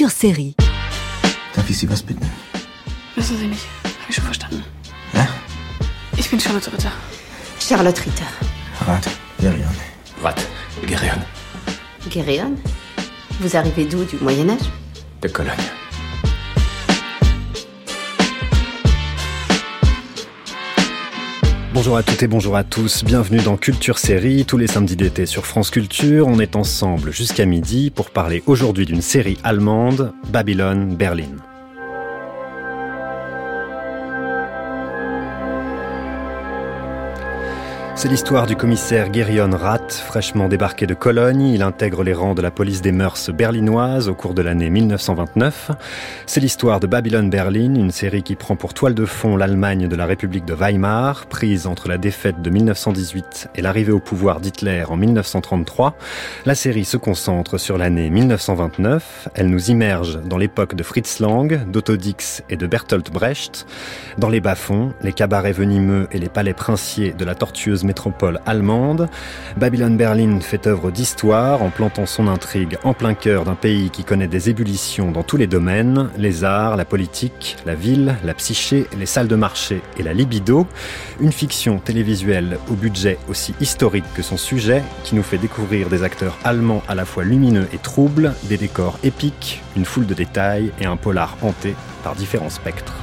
Culture Série. Darf ich Sie was bitten? Wissen Sie nicht. Hab ich schon verstanden. Ja? Ich bin Charlotte Ritter. Charlotte Ritter. Rat, Gerion. Rat, Gerion. Guéréon Vous arrivez d'où? Du Moyen-Âge De Cologne. Bonjour à toutes et bonjour à tous, bienvenue dans Culture Série, tous les samedis d'été sur France Culture. On est ensemble jusqu'à midi pour parler aujourd'hui d'une série allemande, Babylone Berlin. C'est l'histoire du commissaire Gerion Rath, fraîchement débarqué de Cologne. Il intègre les rangs de la police des mœurs berlinoises au cours de l'année 1929. C'est l'histoire de Babylone Berlin, une série qui prend pour toile de fond l'Allemagne de la République de Weimar, prise entre la défaite de 1918 et l'arrivée au pouvoir d'Hitler en 1933. La série se concentre sur l'année 1929. Elle nous immerge dans l'époque de Fritz Lang, d'Otto Dix et de Bertolt Brecht. Dans les bas-fonds, les cabarets venimeux et les palais princiers de la tortueuse métropole allemande. Berlin fait œuvre d'histoire en plantant son intrigue en plein cœur d'un pays qui connaît des ébullitions dans tous les domaines, les arts, la politique, la ville, la psyché, les salles de marché et la libido. Une fiction télévisuelle au budget aussi historique que son sujet qui nous fait découvrir des acteurs allemands à la fois lumineux et troubles, des décors épiques, une foule de détails et un polar hanté par différents spectres.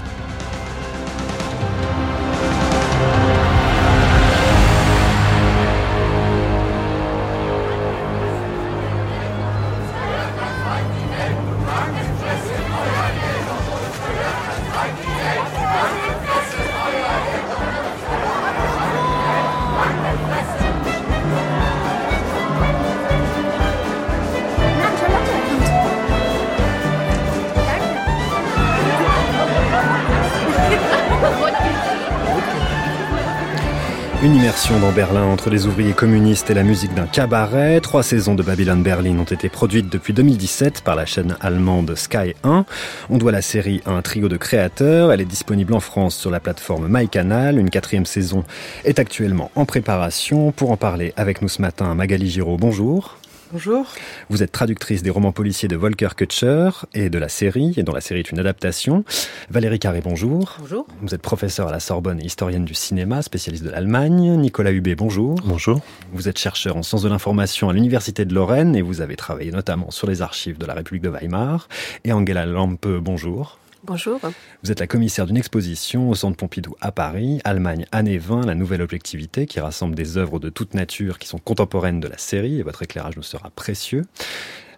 Dans Berlin entre les ouvriers communistes et la musique d'un cabaret. Trois saisons de Babylone Berlin ont été produites depuis 2017 par la chaîne allemande Sky 1. On doit la série à un trio de créateurs. Elle est disponible en France sur la plateforme MyCanal. Une quatrième saison est actuellement en préparation. Pour en parler avec nous ce matin, Magali Giraud, bonjour. Bonjour. Vous êtes traductrice des romans policiers de Volker Kutscher et de la série, et dont la série est une adaptation. Valérie Carré, bonjour. Bonjour. Vous êtes professeur à la Sorbonne et historienne du cinéma, spécialiste de l'Allemagne. Nicolas Hubé, bonjour. Bonjour. Vous êtes chercheur en sciences de l'information à l'Université de Lorraine et vous avez travaillé notamment sur les archives de la République de Weimar. Et Angela Lampe, bonjour. Bonjour. Vous êtes la commissaire d'une exposition au Centre Pompidou à Paris, Allemagne, année 20, la nouvelle objectivité, qui rassemble des œuvres de toute nature qui sont contemporaines de la série, et votre éclairage nous sera précieux.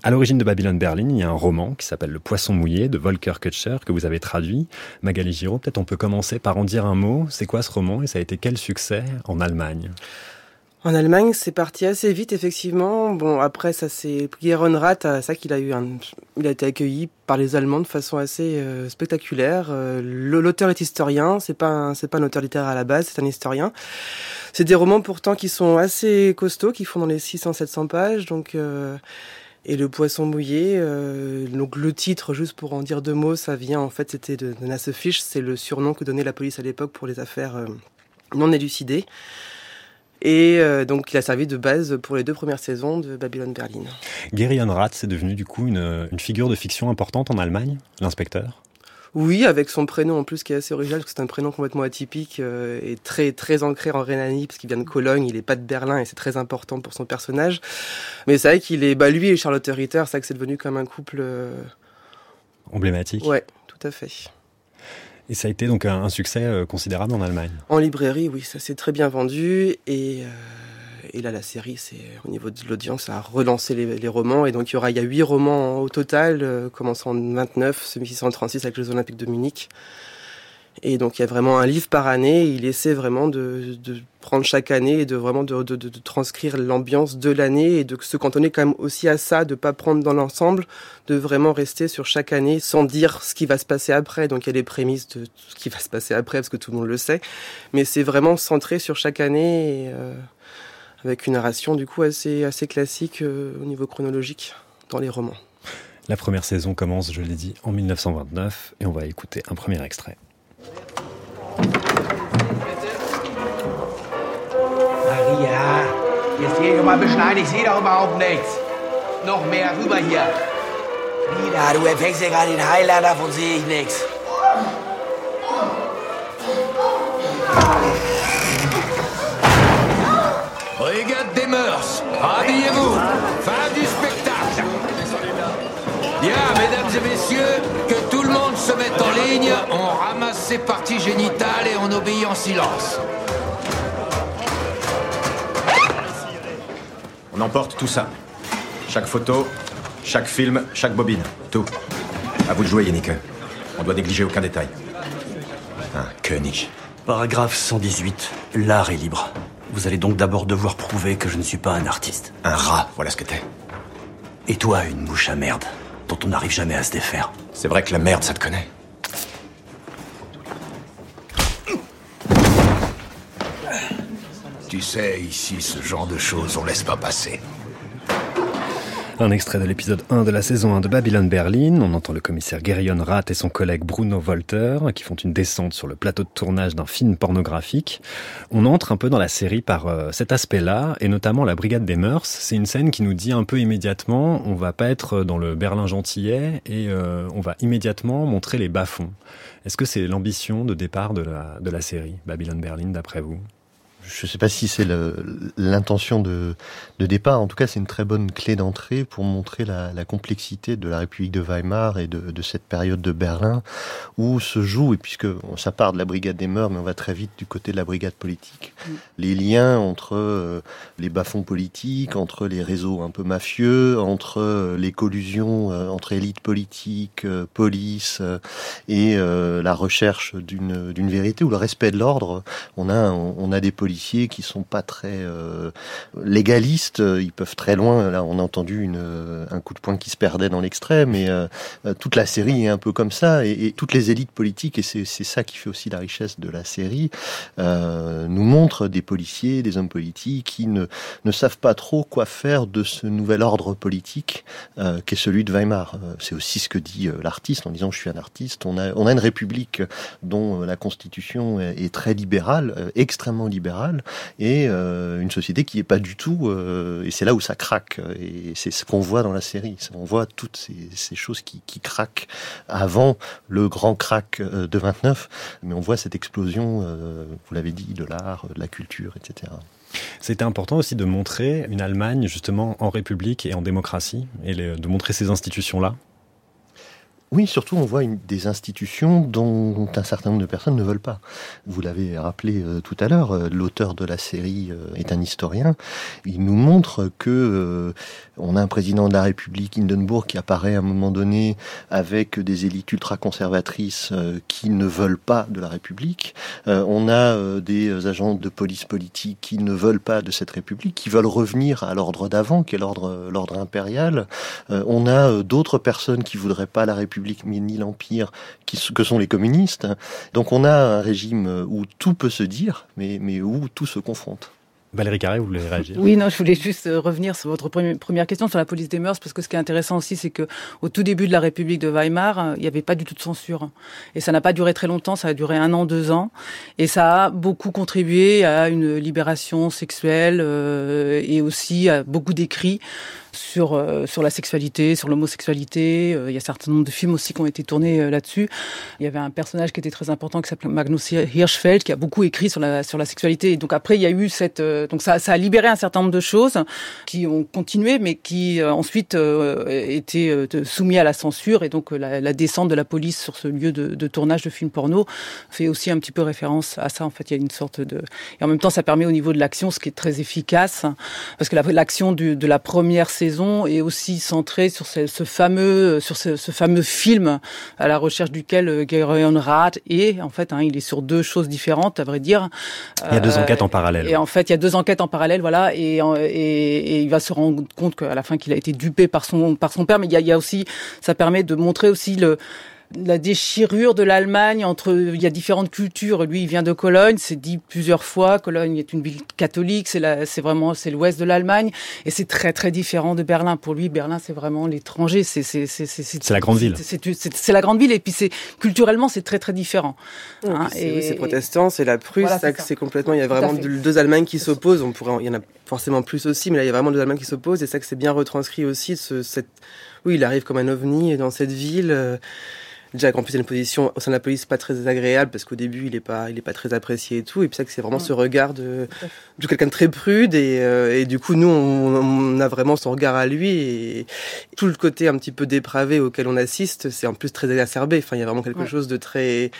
À l'origine de Babylone Berlin, il y a un roman qui s'appelle Le Poisson mouillé de Volker Kutscher que vous avez traduit. Magali Giraud, peut-être on peut commencer par en dire un mot. C'est quoi ce roman et ça a été quel succès en Allemagne? En Allemagne, c'est parti assez vite, effectivement. Bon, après, ça c'est Guéron Rath, ça qu'il a eu un, il a été accueilli par les Allemands de façon assez euh, spectaculaire. Euh, L'auteur est historien, c'est pas un, c'est pas un auteur littéraire à la base, c'est un historien. C'est des romans pourtant qui sont assez costauds, qui font dans les 600-700 pages, donc. Euh, et le poisson mouillé, euh, donc le titre, juste pour en dire deux mots, ça vient en fait, c'était de, de Nassefish, c'est le surnom que donnait la police à l'époque pour les affaires non élucidées. Et euh, donc, il a servi de base pour les deux premières saisons de Babylone Berlin. Gerion Rath, c'est devenu du coup une, une figure de fiction importante en Allemagne, l'inspecteur? Oui, avec son prénom en plus qui est assez original, parce que c'est un prénom complètement atypique euh, et très très ancré en Rhénanie, parce qu'il vient de Cologne, il est pas de Berlin et c'est très important pour son personnage. Mais c'est vrai qu'il est, bah lui et Charlotte Ritter, c'est vrai que c'est devenu comme un couple euh, emblématique. Ouais, tout à fait. Et ça a été donc un, succès euh, considérable en Allemagne. En librairie, oui, ça s'est très bien vendu et, euh, et là la série, c'est au niveau de l'audience, a relancé les, romans et donc il y aura il y a huit romans au total, euh, commençant en 29, celui 1636 avec les Olympiques de Munich. Et donc il y a vraiment un livre par année. Il essaie vraiment de, prendre chaque année et de vraiment de, transcrire l'ambiance de l'année et de se cantonner quand même aussi à ça, de pas prendre dans l'ensemble, de vraiment rester sur chaque année sans dire ce qui va se passer après. Donc il y a les prémices de ce qui va se passer après parce que tout le monde le sait, mais c'est vraiment centré sur chaque année euh, avec une narration du coup assez assez classique euh, au niveau chronologique dans les romans. La première saison commence, je l'ai dit, en 1929 et on va écouter un premier extrait. Maria, jetzt hier mal beschleunigt, ich sehe doch überhaupt nichts. Noch mehr rüber hier. Ja, du erfängst ja gerade den Heiland, davon sehe ich nichts. Brigade des mœurs, habillez-vous. Fin du spectacle. Bien, mesdames et messieurs, que tout le monde se mette en ligne, on ramasse ses parties génitales et on obéit en silence. On emporte tout ça. Chaque photo, chaque film, chaque bobine. Tout. À vous de jouer, Yannick. On doit négliger aucun détail. Un König. Paragraphe 118. L'art est libre. Vous allez donc d'abord devoir prouver que je ne suis pas un artiste. Un rat, voilà ce que t'es. Et toi, une mouche à merde, dont on n'arrive jamais à se défaire. C'est vrai que la merde, ça te connaît. Tu sais, ici, ce genre de choses, on laisse pas passer. Un extrait de l'épisode 1 de la saison 1 de Babylon Berlin. On entend le commissaire Gerion Rath et son collègue Bruno Volter qui font une descente sur le plateau de tournage d'un film pornographique. On entre un peu dans la série par euh, cet aspect-là et notamment la Brigade des Mœurs. C'est une scène qui nous dit un peu immédiatement on va pas être dans le Berlin gentillet et euh, on va immédiatement montrer les bas-fonds. Est-ce que c'est l'ambition de départ de la, de la série Babylon Berlin d'après vous? Je ne sais pas si c'est l'intention de, de, départ. En tout cas, c'est une très bonne clé d'entrée pour montrer la, la, complexité de la République de Weimar et de, de, cette période de Berlin où se joue, et puisque ça part de la brigade des mœurs, mais on va très vite du côté de la brigade politique, les liens entre euh, les bas-fonds politiques, entre les réseaux un peu mafieux, entre euh, les collusions euh, entre élites politiques, police et la recherche d'une vérité ou le respect de l'ordre. On a, on a des policiers qui sont pas très euh, légalistes, ils peuvent très loin. Là, on a entendu euh, un coup de poing qui se perdait dans l'extrait, mais euh, toute la série est un peu comme ça, et, toutes les élites politiques, et c'est ça qui fait aussi la richesse de la série, nous montrent des policiers, des hommes politiques qui ne, savent pas trop quoi faire de ce nouvel ordre politique qu'est celui de Weimar. C'est aussi ce que dit l'artiste en disant je suis un artiste. On a, une république dont la constitution est très libérale, extrêmement libérale et euh, une société qui est pas du tout. Euh, et c'est là où ça craque. Et c'est ce qu'on voit dans la série. On voit toutes ces, choses qui, craquent avant le grand crack euh, de 29. Mais on voit cette explosion, vous l'avez dit, de l'art, de la culture, etc. C'était important aussi de montrer une Allemagne justement en république et en démocratie, et de montrer ces institutions-là oui, surtout on voit une, des institutions dont un certain nombre de personnes ne veulent pas. Vous l'avez rappelé euh, tout à l'heure, euh, l'auteur de la série euh, est un historien. Il nous montre que on a un président de la République, Hindenburg, qui apparaît à un moment donné avec des élites ultra-conservatrices qui ne veulent pas de la République. on a des agents de police politique qui ne veulent pas de cette République, qui veulent revenir à l'ordre d'avant, qui est l'ordre l'ordre impérial. on a d'autres personnes qui voudraient pas la République ni l'Empire, que sont les communistes. Donc on a un régime où tout peut se dire, mais, mais où tout se confronte. Valérie Carré, vous voulez réagir? Oui, non, je voulais juste euh, revenir sur votre première question sur la police des mœurs, parce que ce qui est intéressant aussi, c'est que au tout début de la République de Weimar, euh, il n'y avait pas du tout de censure, et ça n'a pas duré très longtemps, ça a duré un an, deux ans, et ça a beaucoup contribué à une libération sexuelle euh, et aussi à beaucoup d'écrits sur euh, sur la sexualité, sur l'homosexualité. Euh, il y a un certain nombre de films aussi qui ont été tournés euh, là-dessus. Il y avait un personnage qui était très important qui s'appelait Magnus Hirschfeld qui a beaucoup écrit sur la sur la sexualité. Et donc après il y a eu cette donc ça ça a libéré un certain nombre de choses qui ont continué mais qui ensuite étaient soumis à la censure et donc la, la, descente de la police sur ce lieu de, de, tournage de films porno fait aussi un petit peu référence à ça. En fait, il y a une sorte de et en même temps ça permet au niveau de l'action ce qui est très efficace parce que l'action de la première saison est aussi centrée sur ce, ce fameux, sur ce, ce, fameux film à la recherche duquel euh, Gerion Rath est. En fait, hein, il est sur deux choses différentes, à vrai dire. Il y a deux euh, enquêtes en parallèle. Et en fait, il y a deux enquêtes en parallèle, voilà. Et, et, et il va se rendre compte qu'à la fin, qu'il a été dupé par son, par son père. Mais il y a, il y a aussi, ça permet de montrer aussi le la déchirure de l'Allemagne entre il y a différentes cultures. Lui, il vient de Cologne, c'est dit plusieurs fois. Cologne est une ville catholique, c'est la, c'est vraiment c'est l'ouest de l'Allemagne et c'est très très différent de Berlin. Pour lui, Berlin c'est vraiment l'étranger. C'est c'est c'est c'est la grande ville. C'est la grande ville et puis c'est culturellement c'est très très différent. Hein, et c'est protestant, c'est la Prusse, c'est complètement. Il y a vraiment deux Allemagnes qui s'opposent. On pourrait, il y en a forcément plus aussi, mais là il y a vraiment deux Allemagnes qui s'opposent et ça que c'est bien retranscrit aussi ce, cette Oui, il arrive comme un ovni dans cette ville. Euh, déjà qu'en plus il a une position au sein de la police pas très agréable parce qu'au début il est pas il est pas très apprécié et tout et puis ça que c'est vraiment ce regard de, de quelqu'un de très prude et, euh, et du coup nous on, on, a vraiment son regard à lui et tout le côté un petit peu dépravé auquel on assiste c'est en plus très exacerbé enfin il y a vraiment quelque ouais. chose de très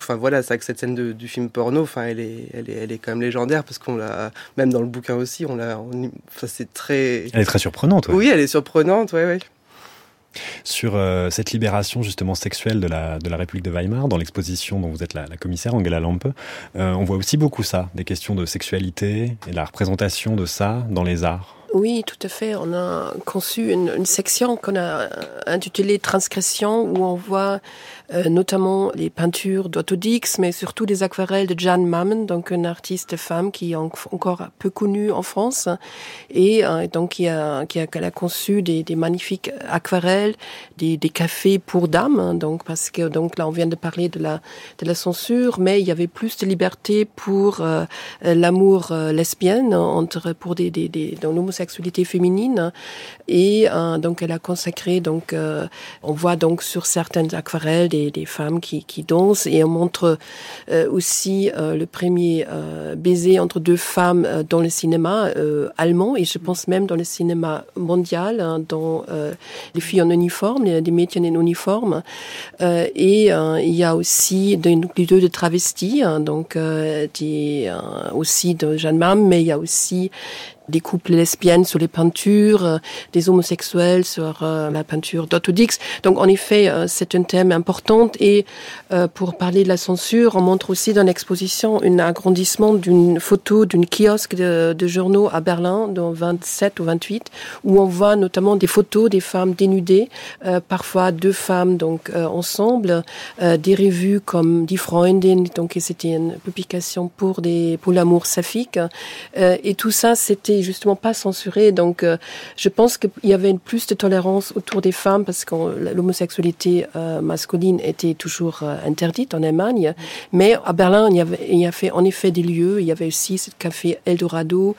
enfin voilà c'est que cette scène de, du film porno enfin elle est elle est elle est quand même légendaire parce qu'on l'a même dans le bouquin aussi on l'a enfin c'est très elle est très surprenante ouais. oui elle est surprenante ouais ouais sur euh, cette libération justement sexuelle de la, de la République de Weimar, dans l'exposition dont vous êtes la, commissaire, Angela Lampe, euh, on voit aussi beaucoup ça, des questions de sexualité et la représentation de ça dans les arts. Oui, tout à fait. On a conçu une, une section qu'on a intitulée Transgression, où on voit euh, notamment les peintures d'Autodix, mais surtout des aquarelles de Jan Mammen, donc une artiste femme qui est encore peu connue en France, et euh, donc qui a, qui a, a conçu des, des magnifiques aquarelles, des, des cafés pour dames, donc parce que donc là on vient de parler de la, de la censure, mais il y avait plus de liberté pour euh, l'amour euh, lesbienne entre pour des, des, des dans l'homosexualité féminine, et euh, donc elle a consacré donc on voit donc sur certaines aquarelles des femmes qui, dansent. Et on montre euh, aussi euh, le premier euh, baiser entre deux femmes dans le cinéma allemand et je pense même dans le cinéma mondial hein, dans les filles en uniforme les, les métiers en uniforme. Et il y a aussi des nucléos de travestis hein, donc aussi de Jeanne Mam mais il y a aussi des couples lesbiennes sur les peintures, euh, des homosexuels sur euh, la peinture d'Autodix. Donc en effet, euh, c'est un thème important et pour parler de la censure, on montre aussi dans l'exposition un agrandissement d'une photo d'une kiosque de, de journaux à Berlin, dans 27 ou 28, où on voit notamment des photos des femmes dénudées, euh, parfois deux femmes donc euh, ensemble, euh, des revues comme Die Freundin, donc c'était une publication pour des pour l'amour saphique, et tout ça c'était justement pas censuré. Donc, euh, je pense qu'il y avait plus de tolérance autour des femmes parce que l'homosexualité euh, masculine était toujours euh, interdite en Allemagne. Mais à Berlin, il y, avait, il y a fait en effet des lieux. Il y avait aussi ce café Eldorado.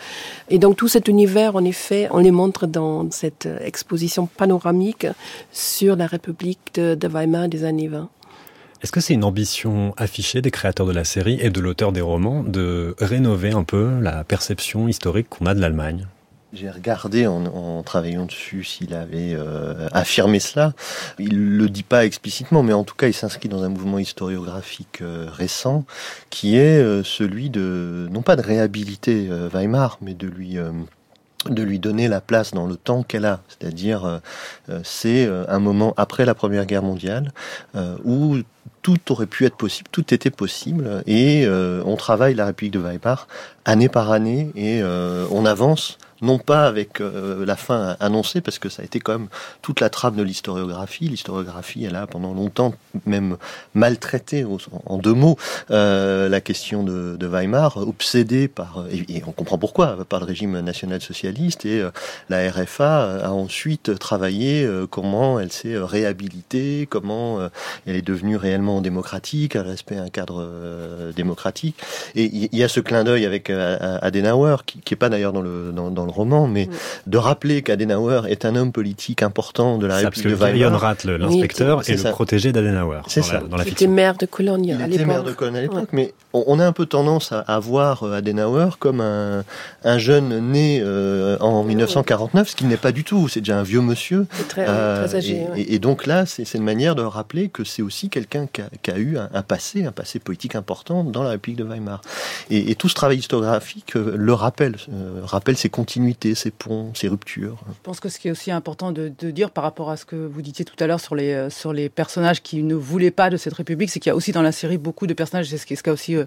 Et donc, tout cet univers, en effet, on les montre dans cette euh, exposition panoramique sur la République de, de Weimar des années 20. Est-ce que c'est une ambition affichée des créateurs de la série et de l'auteur des romans de rénover un peu la perception historique qu'on a de l'Allemagne? J'ai regardé en, travaillant dessus s'il avait euh, affirmé cela. Il le dit pas explicitement, mais en tout cas, il s'inscrit dans un mouvement historiographique euh, récent qui est euh, celui de non pas de réhabiliter Weimar, mais de lui de lui donner la place dans le temps qu'elle a. C'est-à-dire, euh, c'est euh, un moment après la Première Guerre mondiale euh, où tout aurait pu être possible, tout était possible, et euh, on travaille la République de Weimar année par année, et euh, on avance non pas avec euh, la fin annoncée, parce que ça a été quand même toute la trame de l'historiographie. L'historiographie, elle a pendant longtemps même maltraité, en deux mots, euh, la question de, de, Weimar, obsédée par, et, et, on comprend pourquoi, par le régime national-socialiste, et euh, la RFA a ensuite travaillé euh, comment elle s'est réhabilitée, comment euh, elle est devenue réellement démocratique, un respect un cadre euh, démocratique. Et il y, y, a ce clin d'œil avec Adenauer, qui n'est pas d'ailleurs dans le, dans, dans le roman, mais oui. de rappeler qu'Adenauer est un homme politique important de la ça, République de Weimar. Rath, l'inspecteur, est, est, le protégé d'Adenauer. C'est ça. Dans la il était maire de Cologne à l'époque. Il était maire de Cologne à l'époque, ouais. mais on, on, a un peu tendance à, à voir euh, Adenauer comme un, un jeune né euh, en 1949, ce qui n'est pas du tout. C'est déjà un vieux monsieur. Très, euh, très âgé. Et, ouais. et, et, donc là, c'est une manière de rappeler que c'est aussi quelqu'un qui, qui, a eu un, un, passé, un passé politique important dans la République de Weimar. Et, et tout ce travail historiographique le rappelle, euh, rappelle ses continuités, ses ponts, ces ruptures. Je pense que ce qui est aussi important de, de, dire par rapport à ce que vous disiez tout à l'heure sur les, euh, sur les personnages qui ne voulaient pas de cette République, c'est qu'il y a aussi dans la série beaucoup de personnages, c'est ce qui, ce qui a aussi euh,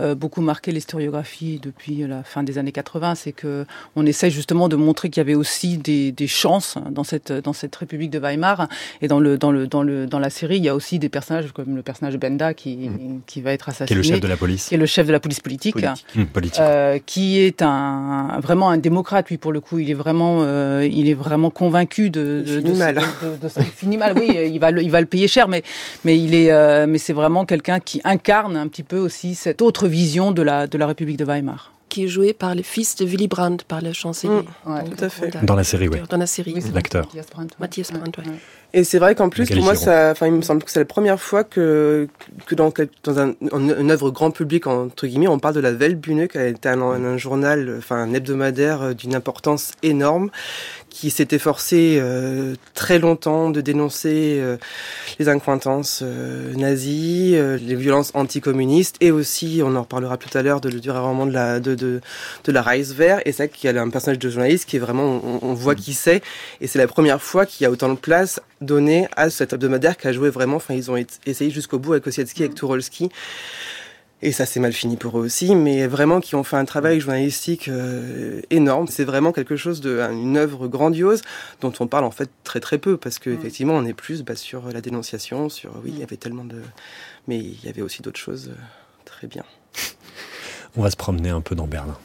euh beaucoup marqué l'historiographie depuis la fin des années 80, c'est que on essaie justement de montrer qu'il y avait aussi des, des, chances dans cette, dans cette République de Weimar. Et dans, le, dans, le, dans, le, dans la série, il y a aussi des personnages comme le personnage de Benda qui, mmh. qui va être assassiné. Qui est le chef de la police. Qui est le chef de la police politique. Politique. Mmh, politique. Euh, qui est un, vraiment un démocrate, lui, pour le coup. Il est vraiment, euh, il est vraiment convaincu de, de, de, mal. de, finit mal, oui, il va, le, il va le payer cher, mais, mais il est, euh, mais c'est vraiment quelqu'un qui incarne un petit peu aussi cette autre vision de la, de la République de Weimar qui est joué par le fils de Willy Brandt, par le chancelier. Mmh, ouais, tout à fait. Dans la série, oui. Dans la série. Oui, L'acteur. Matthias Brandt, oui. Et c'est vrai qu'en plus, pour moi, ça, enfin, il me semble que c'est la première fois que, que dans, dans un, une œuvre grand public, entre guillemets, on parle de la Weltbühne, qui a été un, un, journal, enfin, un hebdomadaire d'une importance énorme, qui s'est efforcé euh, très longtemps de dénoncer euh, les incointances euh, nazies, les violences anticommunistes, et aussi, on en reparlera tout à l'heure, de, du roman de la, de, de, de la Reichswehr, et ça, qu'il y a un personnage de journaliste qui est vraiment, on, on voit qui c'est, et c'est la première fois qu'il y a autant de place donnée à cet hebdomadaire qui a joué vraiment, enfin, ils ont essayé jusqu'au bout avec Kosiecki, avec Turolski, et ça s'est mal fini pour eux aussi, mais vraiment qui ont fait un travail journalistique euh, énorme. C'est vraiment quelque chose de une œuvre grandiose dont on parle en fait très très peu parce que effectivement on est plus bah, sur la dénonciation, sur oui il y avait tellement de, mais il y avait aussi d'autres choses euh, très bien. On va se promener un peu dans Berlin.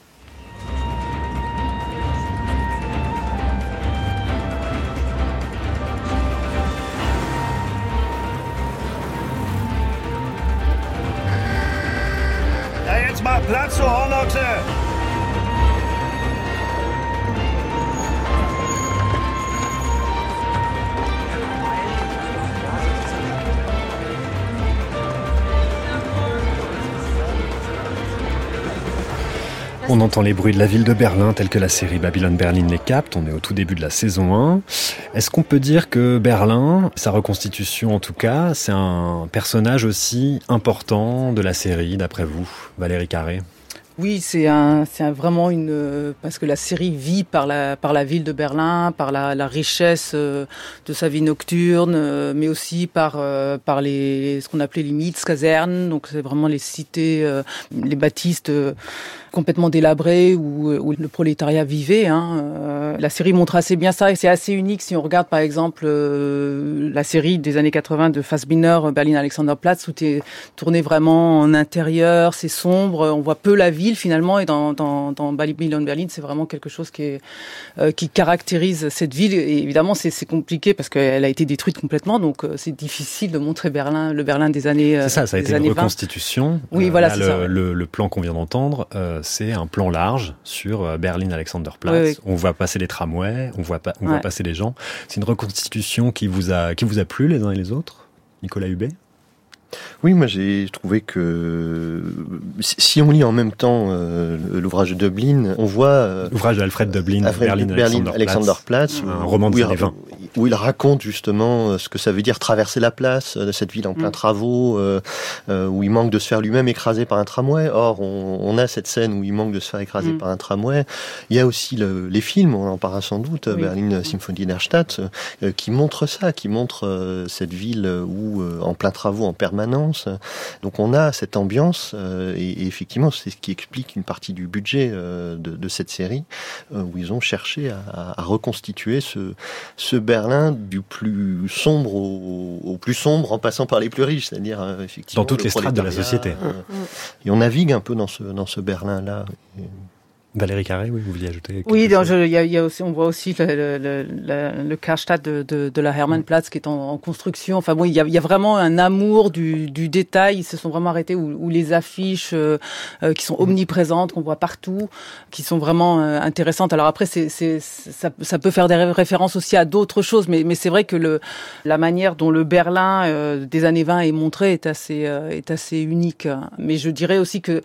Platz zur Hornochse! On entend les bruits de la ville de Berlin tels que la série Babylone Berlin les capte. On est au tout début de la saison 1. Est-ce qu'on peut dire que Berlin, sa reconstitution en tout cas, c'est un personnage aussi important de la série d'après vous, Valérie Carré? Oui, c'est un, c'est vraiment une parce que la série vit par la par la ville de Berlin, par la, la richesse de sa vie nocturne, mais aussi par par les ce qu'on appelait les Mietskasernen, donc c'est vraiment les cités, les bâtisses complètement délabrées où, où le prolétariat vivait. Hein. La série montre assez bien ça et c'est assez unique si on regarde par exemple la série des années 80 de Fassbinder, Berlin Alexanderplatz, où tu es tourné vraiment en intérieur, c'est sombre, on voit peu la vie finalement et dans, dans, dans Babylon Berlin c'est vraiment quelque chose qui, est, euh, qui caractérise cette ville et évidemment c'est compliqué parce qu'elle a été détruite complètement donc euh, c'est difficile de montrer Berlin le Berlin des années c'est ça ça a été une reconstitution oui voilà là, le, ça. Le, le, plan qu'on vient d'entendre euh, c'est un plan large sur Berlin Alexanderplatz oui, oui. on voit passer les tramways on voit pas on ouais. voit passer les gens c'est une reconstitution qui vous a qui vous a plu les uns et les autres Nicolas Hubet? Oui, moi j'ai trouvé que si on lit en même temps euh, l'ouvrage de Dublin, on voit euh, l'ouvrage d'Alfred Dublin, Alfred Berlin, Berlin Alexanderplatz, Alexander un roman de où, il, 20. où il raconte justement ce que ça veut dire traverser la place de cette ville en plein mm. travaux, euh, où il manque de se faire lui-même écraser par un tramway. Or, on, on, a cette scène où il manque de se faire écraser mm. par un tramway. Il y a aussi le, les films, on en parlera sans doute, oui. Berlin Symphonie der Stadt, qui montrent ça, qui montrent cette ville où en plein travaux en permanence donc on a cette ambiance euh, et, et, effectivement c'est ce qui explique une partie du budget euh, de, de, cette série euh, où ils ont cherché à, à, reconstituer ce, ce Berlin du plus sombre au, au, plus sombre en passant par les plus riches, c'est-à-dire effectivement dans toutes les strates de la société. et on navigue un peu dans ce dans ce Berlin là. Valérie Carré, oui, vous vouliez ajouter Oui, il y, y, a aussi, on voit aussi le, le, le, le Karstadt de, de, de, la Hermannplatz qui est en, en, construction. Enfin bon, il y y a vraiment un amour du, du, détail. Ils se sont vraiment arrêtés où, où les affiches euh, euh, qui sont omniprésentes, qu'on voit partout, qui sont vraiment euh, intéressantes. Alors après, c'est, c'est, ça, ça, peut faire des références aussi à d'autres choses, mais, mais c'est vrai que le, la manière dont le Berlin euh, des années 20 est montré est assez, euh, est assez unique. Mais je dirais aussi que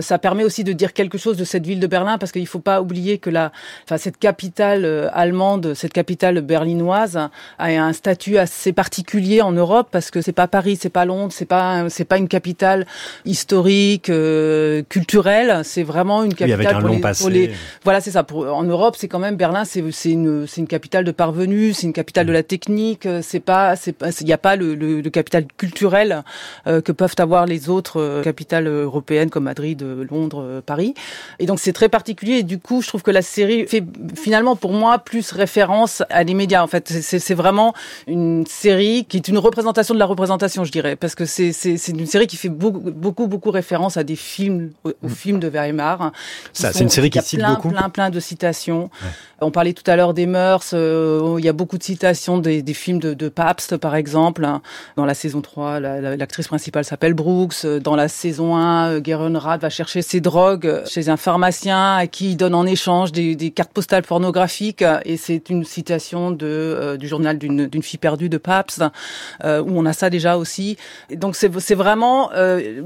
ça permet aussi de dire quelque chose de cette ville de Berlin parce qu'il ne faut pas oublier que la, enfin, cette capitale euh, allemande, cette capitale berlinoise a un statut assez particulier en Europe parce que c'est pas Paris, c'est pas Londres, c'est pas c'est pas une capitale historique, euh, culturelle, c'est vraiment une capitale oui, avec un pour, long les, passé. pour les voilà c'est ça. Pour, en Europe c'est quand même Berlin, c'est c'est une c'est une capitale de parvenus, c'est une capitale de la technique, c'est pas c'est il n'y a pas le, le, le capital culturel euh, que peuvent avoir les autres euh, capitales européennes comme Madrid, Londres, Paris. Et donc c'est très particulier et du coup je trouve que la série fait finalement pour moi plus référence à les médias en fait. C'est vraiment une série qui est une représentation de la représentation je dirais parce que c'est une série qui fait beaucoup beaucoup beaucoup référence à des films aux, aux films de Weimar ça c'est une série qui cite plein, beaucoup. plein plein de citations On parlait tout à l'heure des mœurs. il y a beaucoup de citations des, des films de, de Pabst, par exemple. Dans la saison 3, l'actrice principale s'appelle Brooks. Dans la saison 1, Gerenrad va chercher ses drogues chez un pharmacien à qui il donne en échange des, des cartes postales pornographiques. Et c'est une citation de, du journal d'une fille perdue de Pabst, où on a ça déjà aussi. Donc c'est vraiment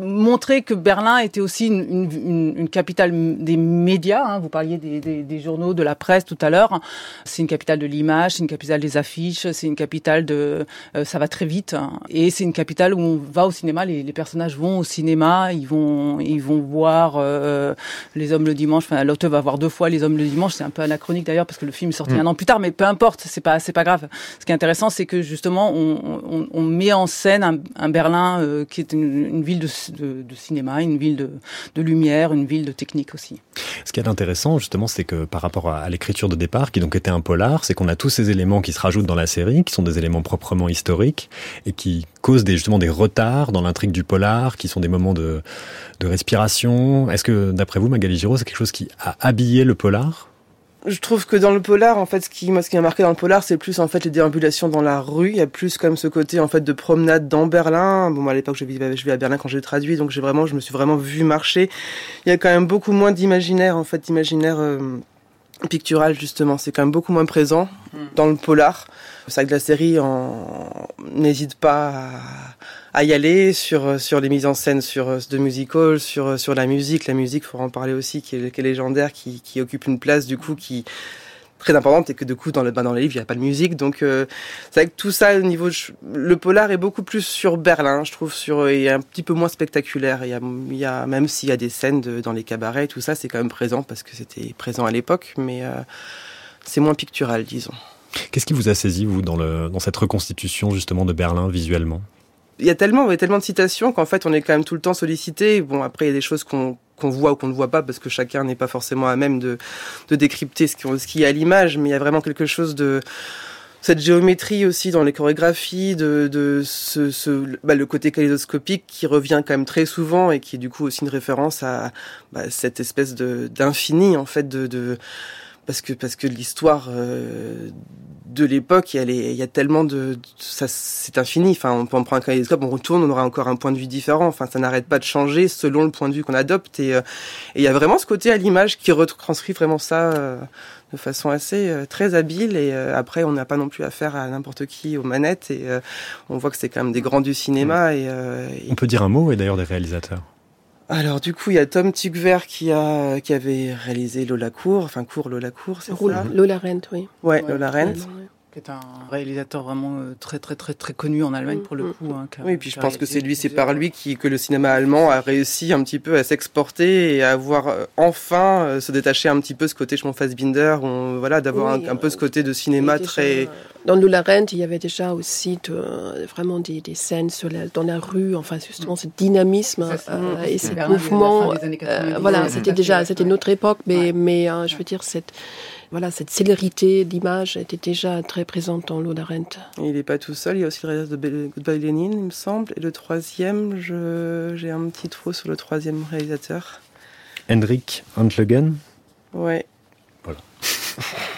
montrer que Berlin était aussi une, une, une capitale des médias. Hein. Vous parliez des, des, journaux, de la presse à l'heure. C'est une capitale de l'image, c'est une capitale des affiches, c'est une capitale de euh, ça va très vite. Et c'est une capitale où on va au cinéma. Les, les, personnages vont au cinéma, ils vont ils vont voir euh, les hommes le dimanche. Enfin, l'auteur va voir deux fois les hommes le dimanche. C'est un peu anachronique d'ailleurs parce que le film est sorti mm. un an plus tard, mais peu importe, c'est pas c'est pas grave. Ce qui est intéressant, c'est que justement on, on, on, met en scène un, un Berlin euh, qui est une, une ville de, de, de, cinéma, une ville de, de lumière, une ville de technique aussi. Ce qui est intéressant, justement, c'est que par rapport à l'écriture de départ, qui donc était un polar, c'est qu'on a tous ces éléments qui se rajoutent dans la série, qui sont des éléments proprement historiques et qui causent des, justement des retards dans l'intrigue du polar, qui sont des moments de, de respiration. Est-ce que, d'après vous, Magali Giraud, c'est quelque chose qui a habillé le polar? Je trouve que dans le polar, en fait, ce qui, moi, ce qui m'a marqué dans le polar, c'est plus, en fait, les déambulations dans la rue. Il y a plus comme ce côté, en fait, de promenade dans Berlin. Bon, à l'époque, je vivais, je à Berlin quand j'ai traduit, donc j'ai vraiment, je me suis vraiment vu marcher. Il y a quand même beaucoup moins d'imaginaire, en fait, d'imaginaire euh, pictural, justement. C'est quand même beaucoup moins présent hmm. dans le polar. C'est vrai que la série n'hésite pas à à y aller sur sur les mises en scène sur de musical sur sur la musique la musique faut en parler aussi qui est, qui est légendaire qui, qui occupe une place du coup qui très importante et que du coup dans le bah, dans les livres il n'y a pas de musique. Donc euh, c'est vrai que tout ça au niveau le polar est beaucoup plus sur Berlin je trouve sur et un petit peu moins spectaculaire. Il y a, il y a même s'il y a des scènes de, dans les cabarets tout ça c'est quand même présent parce que c'était présent à l'époque mais euh, c'est moins pictural disons. Qu'est-ce qui vous a saisi, vous, dans, le, dans cette reconstitution justement de Berlin visuellement? Il y a tellement, il y a tellement de citations qu'en fait, on est quand même tout le temps sollicité. Bon, après, il y a des choses qu'on qu'on voit ou qu'on ne voit pas parce que chacun n'est pas forcément à même de, décrypter ce qu'il y a à l'image, mais il y a vraiment quelque chose de cette géométrie aussi dans les chorégraphies, de, ce, bah, le côté kaléidoscopique qui revient quand même très souvent et qui est du coup aussi une référence à bah, cette espèce de d'infini en fait de parce que parce que l'histoire euh, de l'époque, il y a tellement de, ça, c'est infini. Enfin, on, on prend un kaléidoscope, on retourne, on aura encore un point de vue différent. Enfin, ça n'arrête pas de changer selon le point de vue qu'on adopte. Et, euh, il y a vraiment ce côté à l'image qui retranscrit vraiment ça euh, de façon assez très habile. Et après, on n'a pas non plus affaire à n'importe qui aux manettes. Et on voit que c'est quand même des grands du cinéma. Et, On peut dire un mot, et d'ailleurs des réalisateurs. Alors du coup, il y a Tom Tugver qui a qui avait réalisé Lola Cour, enfin Cour Lola Cour, c'est ça Lola Rent, oui. Ouais, Lola Rent qui est un réalisateur vraiment euh, très très très très connu en Allemagne pour le mm, coup. Mm. Hein, oui, puis je pense que c'est lui, c'est par lui qui, que le cinéma allemand a réussi un petit peu à s'exporter et à avoir euh, enfin euh, se détacher un petit peu ce côté je Fassbinder, on, voilà, d'avoir un, peu ce côté de cinéma très. Dans Lula Rent, il y avait déjà aussi vraiment des, des scènes sur la, dans la rue, enfin justement ce dynamisme et ce mouvement. voilà, c'était déjà c'était une autre époque, mais mais je veux dire cette voilà, cette célérité d'image était déjà très présente dans l'eau Il n'est pas tout seul, il y a aussi le réalisateur de Goodbye Lenin, il me semble. Et le troisième, j'ai un petit trou sur le troisième réalisateur. Hendrik Antlegen Ouais. Voilà.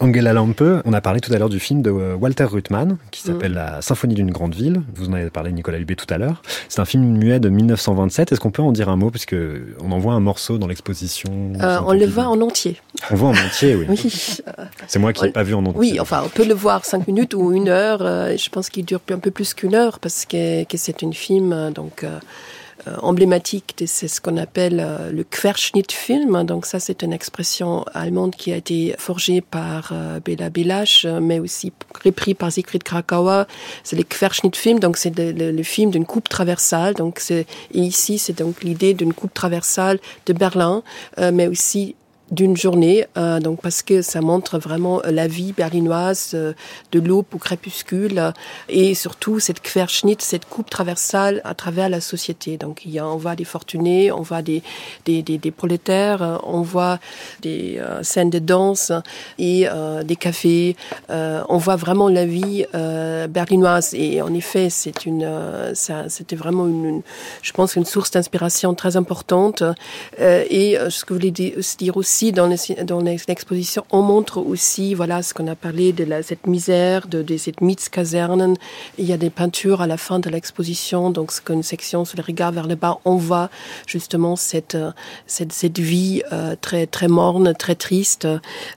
Angela Lampe, on a parlé tout à l'heure du film de euh, Walter Ruttmann qui mm. s'appelle La Symphonie d'une grande ville. Vous en avez parlé Nicolas Hubé tout à l'heure. C'est un film muet de 1927. Est-ce qu'on peut en dire un mot? Puisque on en voit un morceau dans l'exposition euh, On le voit en entier. On voit en entier, oui. C'est moi qui n'ai pas vu en entier. Oui, enfin, on peut le voir cinq minutes ou une heure. Euh, je pense qu'il dure un peu plus qu'une heure parce que, que c'est une film donc euh, emblématique, c'est ce qu'on appelle euh, le Querschnittfilm. Donc ça, c'est une expression allemande qui a été forgée par euh, Bela Belasch, mais aussi repris par Siegfried Krakauer. C'est le Querschnittfilm, donc c'est le, film d'une coupe traversale. Donc ici, c'est donc l'idée d'une coupe traversale de Berlin, mais aussi d'une journée, euh, donc parce que ça montre vraiment la vie berlinoise euh, de l'aube au crépuscule et surtout cette Querschnitt, cette coupe traversale à travers la société. Donc il y a, on voit des fortunés, on voit des, des, des, des prolétaires, on voit des euh, scènes de danse et des cafés. on voit vraiment la vie berlinoise et en effet c'est une, c'était vraiment une, je pense une source d'inspiration très importante. et ce que je voulais dire aussi dans l'exposition, on montre aussi, voilà, ce qu'on a parlé de cette misère, de, de cette Mietskasernen. Il y a des peintures à la fin de l'exposition, donc c'est une section sur le regard vers le bas. On voit justement cette cette vie euh, très très morne, très triste.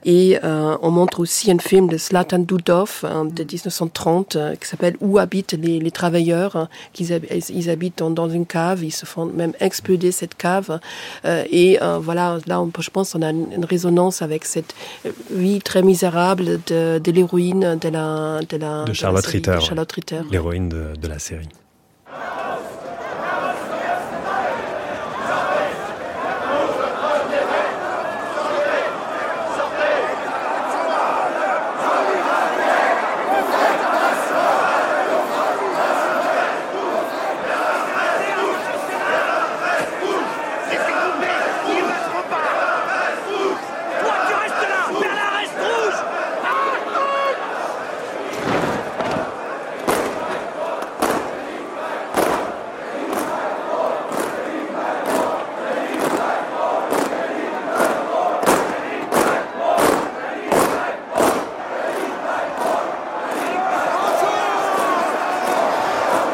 Et euh, on montre aussi un film de Zlatan Dudov de 1930 euh, qui s'appelle Où habitent les, travailleurs. Ils habitent dans, une cave, ils se font même exploser cette cave. et voilà, là, je pense, on a une, résonance avec cette vie très misérable de, de l'héroïne de la de la de Charlotte Ritter, Ritter. l'héroïne de, de la série.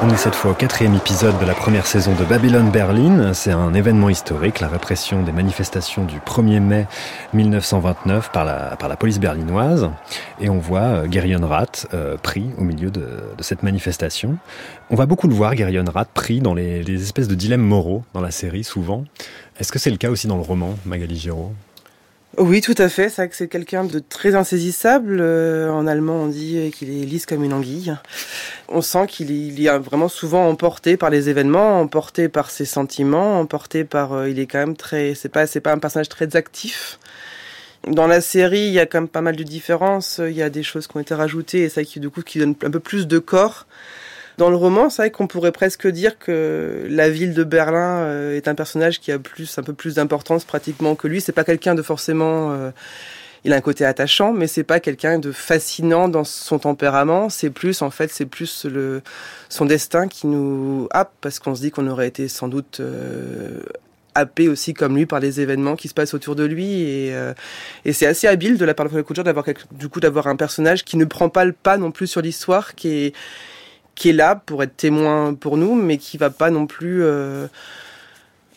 On est cette fois au quatrième épisode de la première saison de Babylon Berlin. C'est un événement historique, la répression des manifestations du 1er mai 1929 par la, police berlinoise. Et on voit euh, Rath euh, pris au milieu de, cette manifestation. On va beaucoup le voir, Gerion Rath, pris dans les, les espèces de dilemmes moraux dans la série, souvent. Est-ce que c'est le cas aussi dans le roman, Magali Giraud? Oui, tout à fait. C'est vrai que c'est quelqu'un de très insaisissable. Euh, en allemand, on dit qu'il est lisse comme une anguille. On sent qu'il il est vraiment souvent emporté par les événements, emporté par ses sentiments, emporté par. Euh, il est quand même très. C'est pas, un personnage très actif. Dans la série, il y a quand même pas mal de différences. Il y a des choses qui ont été rajoutées et ça qui du coup qui donne un peu plus de corps. Dans le roman, c'est vrai qu'on pourrait presque dire que la ville de Berlin euh, est un personnage qui a un peu plus d'importance pratiquement que lui. C'est pas quelqu'un de forcément. Euh, il a un côté attachant, mais c'est pas quelqu'un de fascinant dans son tempérament. C'est plus, en fait, c'est plus le son destin qui nous happe parce qu'on se dit qu'on aurait été sans doute euh, happé aussi comme lui par les événements qui se passent autour de lui et, euh, et c'est assez habile de la part de Couture d'avoir du coup d'avoir un personnage qui ne prend pas le pas non plus sur l'histoire qui est qui est là pour être témoin pour nous, mais qui va pas non plus euh,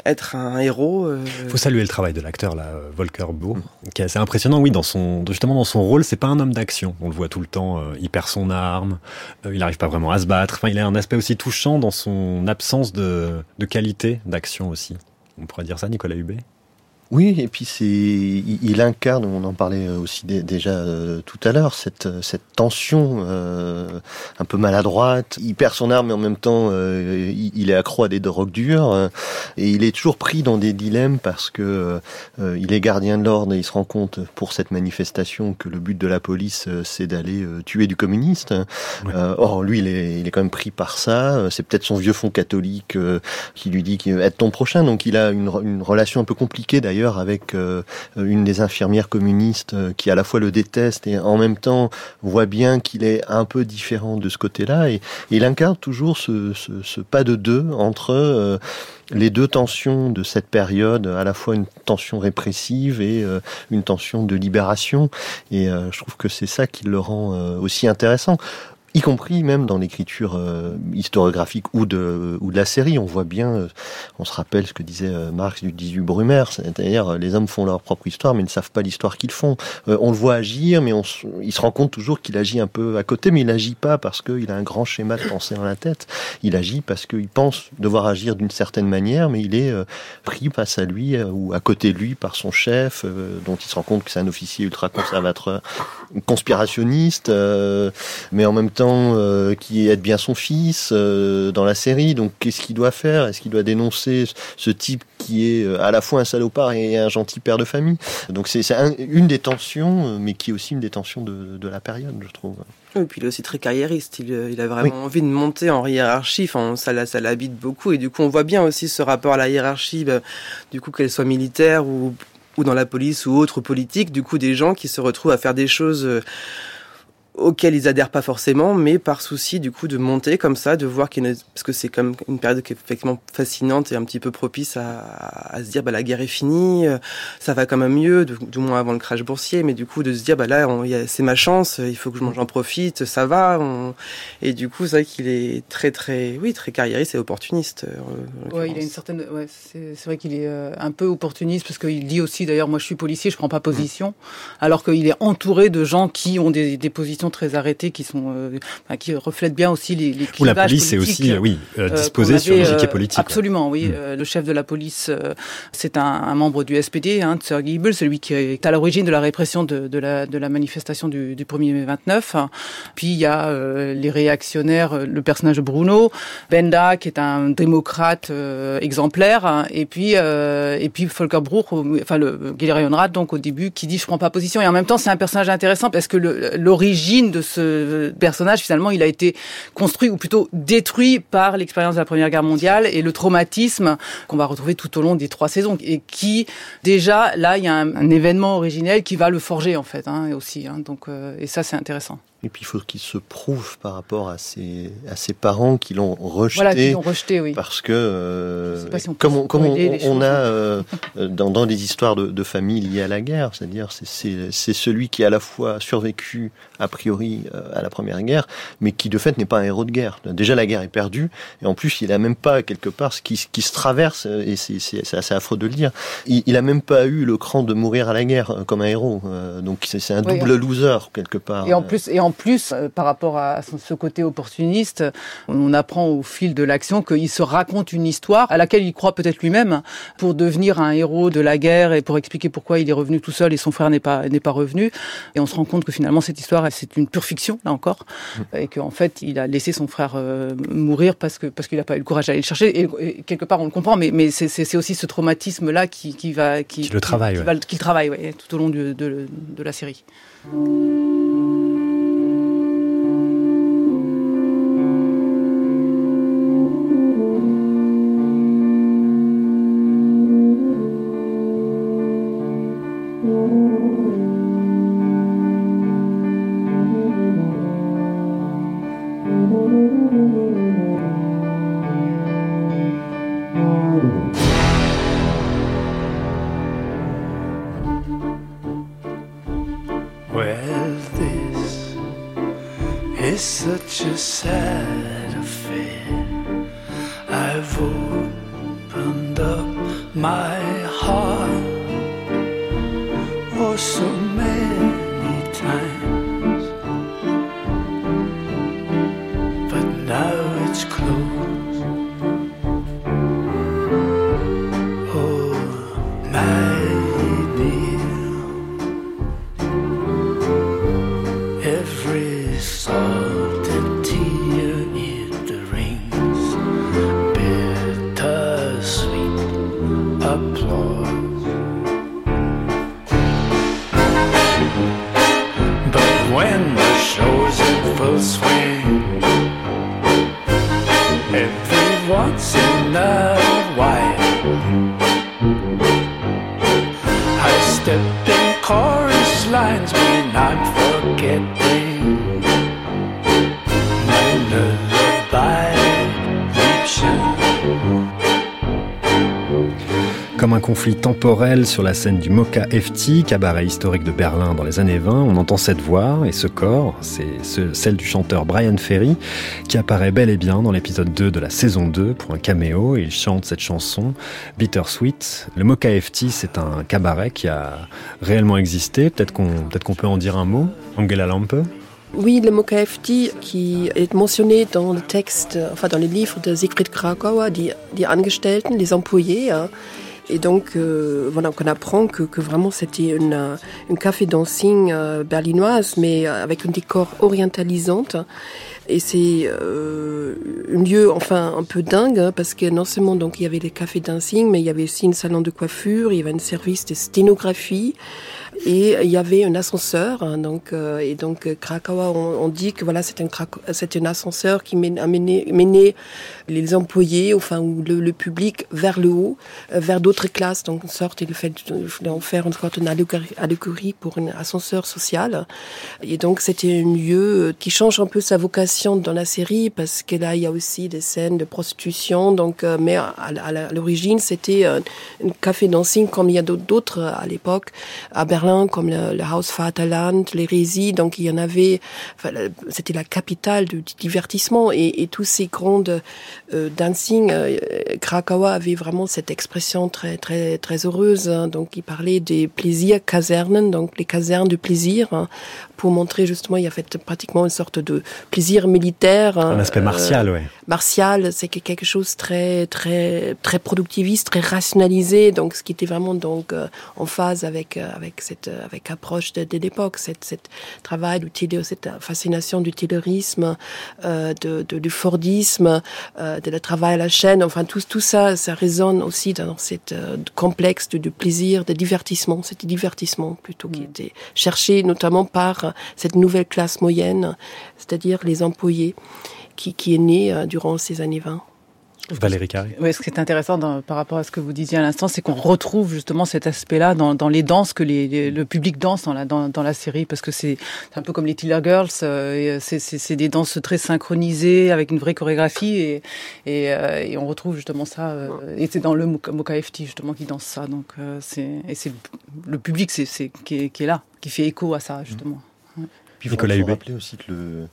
être un héros. Il euh. faut saluer le travail de l'acteur là, Volker Beau, mm. qui est assez impressionnant. Oui, dans son justement dans son rôle, c'est pas un homme d'action. On le voit tout le temps, euh, il perd son arme, il n'arrive pas vraiment à se battre. Enfin, il a un aspect aussi touchant dans son absence de, de qualité d'action aussi. On pourrait dire ça, Nicolas Hubé oui, et puis c'est, il, incarne, on en parlait aussi déjà euh, tout à l'heure, cette, cette tension euh, un peu maladroite. Il perd son arme, mais en même temps, euh, il, est accro à des drogues dures, et il est toujours pris dans des dilemmes parce que il est gardien de l'ordre et il se rend compte pour cette manifestation que le but de la police c'est d'aller tuer du communiste. or, lui, il est, il est quand même pris par ça. C'est peut-être son vieux fond catholique qui lui dit qu'il être ton prochain, donc il a une, une relation un peu compliquée d'ailleurs avec euh, une des infirmières communistes euh, qui à la fois le déteste et en même temps voit bien qu'il est un peu différent de ce côté-là. Et, il incarne toujours ce, pas de deux entre euh, les deux tensions de cette période, à la fois une tension répressive et une tension de libération. Et je trouve que c'est ça qui le rend aussi intéressant y compris même dans l'écriture euh, historiographique ou de, ou de la série. On voit bien, euh, on se rappelle ce que disait euh, Marx du 18 Brumaire, c'est-à-dire les hommes font leur propre histoire mais ne savent pas l'histoire qu'ils font. on le voit agir mais on, il se rend compte toujours qu'il agit un peu à côté, mais il n'agit pas parce qu'il a un grand schéma de pensée dans la tête. Il agit parce qu'il pense devoir agir d'une certaine manière, mais il est pris face à lui ou à côté de lui par son chef, dont il se rend compte que c'est un officier ultra-conservateur, conspirationniste, mais en même temps euh, qui aide bien son fils euh, dans la série. Donc qu'est-ce qu'il doit faire? Est-ce qu'il doit dénoncer ce type qui est euh, à la fois un salopard et un gentil père de famille? Donc c'est une des tensions, mais qui est aussi une des tensions de, la période, je trouve. Et puis il est aussi très carriériste. Il, a vraiment envie de monter en hiérarchie. Enfin, ça, ça l'habite beaucoup. Et du coup, on voit bien aussi ce rapport à la hiérarchie, bah, du coup, qu'elle soit militaire ou, ou dans la police ou autre politique. Du coup, des gens qui se retrouvent à faire des choses auquel ils adhèrent pas forcément, mais par souci du coup de monter comme ça, de voir qu'il y a une... parce que c'est comme une période qui est effectivement fascinante et un petit peu propice à, à se dire bah la guerre est finie, euh, ça va quand même mieux, du, du moins avant le crash boursier, mais du coup de se dire bah là c'est ma chance, il faut que j'en profite, ça va, on... et du coup c'est vrai qu'il est très très oui très carriériste et opportuniste. Euh, ouais, il a une certaine, ouais, c'est vrai qu'il est euh, un peu opportuniste parce qu'il dit aussi d'ailleurs moi je suis policier, je prends pas position, alors qu'il est entouré de gens qui ont des, des positions très arrêtées, qui sont, euh, qui reflètent bien aussi les, les Où la police est aussi, euh, oui, euh, disposée sur l'échiquier politique. Absolument, oui. Mm. le chef de la police, c'est un, un, membre du SPD, hein, Sir Giebel, celui qui est à l'origine de la répression de, de, la, de la manifestation du, du 1er mai 29. Puis il y a les réactionnaires, le personnage de Bruno, Benda, qui est un démocrate exemplaire, et puis et puis Volker Bruch, enfin le Gilles donc au début, qui dit je prends pas position. Et en même temps, c'est un personnage intéressant parce que l'origine de ce personnage, finalement, il a été construit ou plutôt détruit par l'expérience de la Première Guerre mondiale et le traumatisme qu'on va retrouver tout au long des trois saisons et qui déjà là, il y a un, un événement originel qui va le forger en fait, hein, aussi. Hein, donc euh, et ça, c'est intéressant. Et puis il faut qu'il se prouve par rapport à ses, à ses parents qui l'ont rejeté. Voilà, qui l'ont rejeté, oui. Parce que, euh, si on comme on, comme on, on a euh, dans, dans des histoires de, de famille liées à la guerre, c'est-à-dire c'est celui qui a à la fois survécu a priori euh, à la Première Guerre, mais qui de fait n'est pas un héros de guerre. Déjà la guerre est perdue, et en plus il a même pas quelque part ce qui, qui se traverse, et c'est assez affreux de le dire, il, il a même pas eu le cran de mourir à la guerre euh, comme un héros. Euh, donc c'est un double oui, loser quelque part. Et en plus, et en plus, par rapport à ce côté opportuniste, on apprend au fil de l'action qu'il se raconte une histoire à laquelle il croit peut-être lui-même pour devenir un héros de la guerre et pour expliquer pourquoi il est revenu tout seul et son frère n'est pas n'est pas revenu. Et on se rend compte que finalement cette histoire c'est une pure fiction là encore mmh. et qu'en fait il a laissé son frère euh, mourir parce que parce qu'il n'a pas eu le courage d'aller le chercher et, et, quelque part on le comprend mais mais c'est aussi ce traumatisme là qui qui va qui, qui le travaille qui, ouais. qui, qui travaille ouais, tout au long de, de la série. I step in chorus lines when I'm forgetting. Conflit temporel sur la scène du Mocha FT, cabaret historique de Berlin dans les années 20, on entend cette voix et ce corps, c'est ce, celle du chanteur Brian Ferry, qui apparaît bel et bien dans l'épisode 2 de la saison 2 pour un caméo, et il chante cette chanson, Bittersweet. Le Mocha FT, c'est un cabaret qui a réellement existé, peut-être qu'on peut, en dire un mot, Angela Lampe. Oui, le MOKFT qui est mentionné dans le texte, enfin dans les livres de Siegfried Krakauer, die, die Angestellten, les employés. Et donc, euh, voilà, on apprend que, que vraiment c'était une, une café dancing euh, berlinoise, mais avec un décor orientalisante. Et c'est euh, un lieu, enfin, un peu dingue, hein, parce que non seulement donc il y avait les cafés dancing, mais il y avait aussi une salon de coiffure, il y avait un service de sténographie. Et il y avait un ascenseur, hein, donc euh, et donc Krakawa, on, on, dit que voilà, c'est un c'est un ascenseur qui mené, mené les employés, enfin ou le, le public vers le haut, euh, vers d'autres classes. Donc une sorte, il fait en faire une sorte d'allégorie pour un ascenseur social. Et donc c'était un lieu qui change un peu sa vocation dans la série parce que là il y a aussi des scènes de prostitution. Donc euh, mais à, à l'origine c'était un café dancing comme il y a d'autres à l'époque à Berlin comme le, le Haus Vaterland, les Résis. Donc il y en avait. C'était la capitale du divertissement et, tous ces grandes euh, dancing. Euh, avait vraiment cette expression très très très heureuse. Hein. donc il parlait des plaisirs casernes, donc les casernes de plaisir, hein, pour montrer justement il y a fait pratiquement une sorte de plaisir militaire. Un aspect martial, euh, ouais. Martial, c'est quelque chose très très très productiviste, très rationalisé. Donc ce qui était vraiment donc euh, en phase avec euh, avec cette avec approche de, de l'époque, cette cette travail du cette fascination du taylorisme, euh, de, de, du fordisme, euh, de le travail à la chaîne. Enfin tout tout ça, ça résonne aussi dans cette euh, complexe du, du plaisir, de divertissement. C'était divertissement plutôt qui était cherché notamment par cette nouvelle classe moyenne, c'est-à-dire les employés, qui, qui est née euh, durant ces années 20. Valérie Carré. Oui, ce qui est intéressant dans, par rapport à ce que vous disiez à l'instant, c'est qu'on retrouve justement cet aspect-là dans, dans, les danses que les, les, le public danse dans la, dans, dans la série, parce que c'est un peu comme les Tiller Girls, euh, c'est des danses très synchronisées avec une vraie chorégraphie, et, et, euh, et on retrouve justement ça. Euh, et c'est dans le Moka FT justement qui danse ça, donc euh, c'est et c'est le public c'est qui, est, qui est là, qui fait écho à ça justement. Puis il faut, faut rappeler aussi que le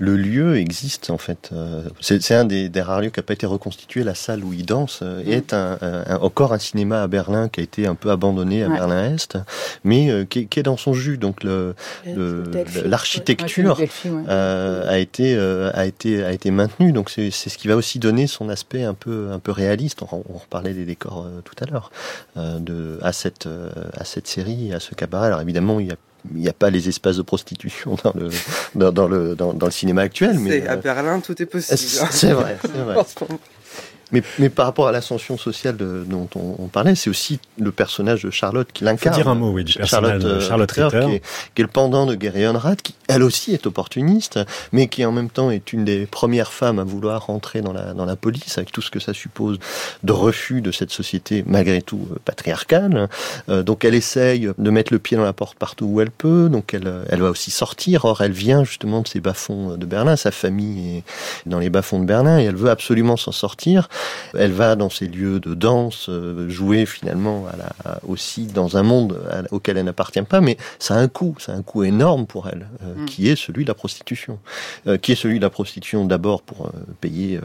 le lieu existe en fait. Euh, c'est un des, des, rares lieux qui n'a pas été reconstitué. La salle où il danse euh, mmh. est un, un, encore un cinéma à Berlin qui a été un peu abandonné à ouais. Berlin Est, mais euh, qui, qui, est dans son jus. Donc l'architecture le, ouais. euh, a été a été a été maintenue. Donc c'est ce qui va aussi donner son aspect un peu un peu réaliste. On, on reparlait des décors tout à l'heure de à cette à cette série à ce cabaret. Alors évidemment il y a il n'y a pas les espaces de prostitution dans le, dans, dans le, dans, dans, le cinéma actuel. Mais à Berlin, tout est possible. C'est vrai, c'est vrai. Mais, mais, par rapport à l'ascension sociale de, dont on, on parlait, c'est aussi le personnage de Charlotte qui l'incarne. dire un mot, oui, du Charlotte, de Charlotte Ritter, Ritter. Qui, est, qui, est, le pendant de Gary Honrad, qui elle aussi est opportuniste, mais qui en même temps est une des premières femmes à vouloir rentrer dans la, dans la police, avec tout ce que ça suppose de refus de cette société malgré tout patriarcale. Euh, donc elle essaye de mettre le pied dans la porte partout où elle peut, donc elle, elle va aussi sortir. Or elle vient justement de ces bas-fonds de Berlin, sa famille est dans les bas-fonds de Berlin, et elle veut absolument s'en sortir. Elle va dans ces lieux de danse euh, jouer finalement à la, aussi dans un monde à, auquel elle n'appartient pas, mais ça a un coût, ça a un coût énorme pour elle, euh, mm. qui est celui de la prostitution, euh, qui est celui de la prostitution d'abord pour euh, payer euh,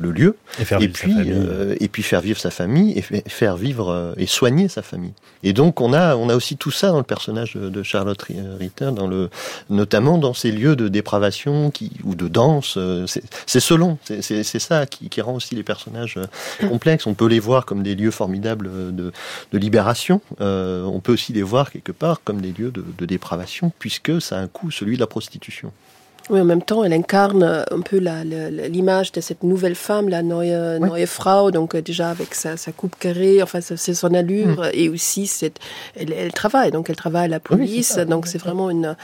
le lieu, et, faire et puis euh, et puis faire vivre sa famille et faire vivre et soigner sa famille. Et donc on a on a aussi tout ça dans le personnage de, de Charlotte Ritter, dans le notamment dans ces lieux de dépravation qui ou de danse. C'est selon, c'est ça qui, qui rend aussi les personnages complexes. On peut les voir comme des lieux formidables de, de libération. Euh, on peut aussi les voir quelque part comme des lieux de, de dépravation, puisque ça a un coût, celui de la prostitution. Oui, en même temps, elle incarne un peu l'image de cette nouvelle femme, la Neue, oui. Neue Frau, donc euh, déjà avec sa, sa coupe carrée, enfin c'est son allure, mmh. et aussi cette, elle, elle, travaille, donc elle travaille à la police, oui, donc c'est vraiment une,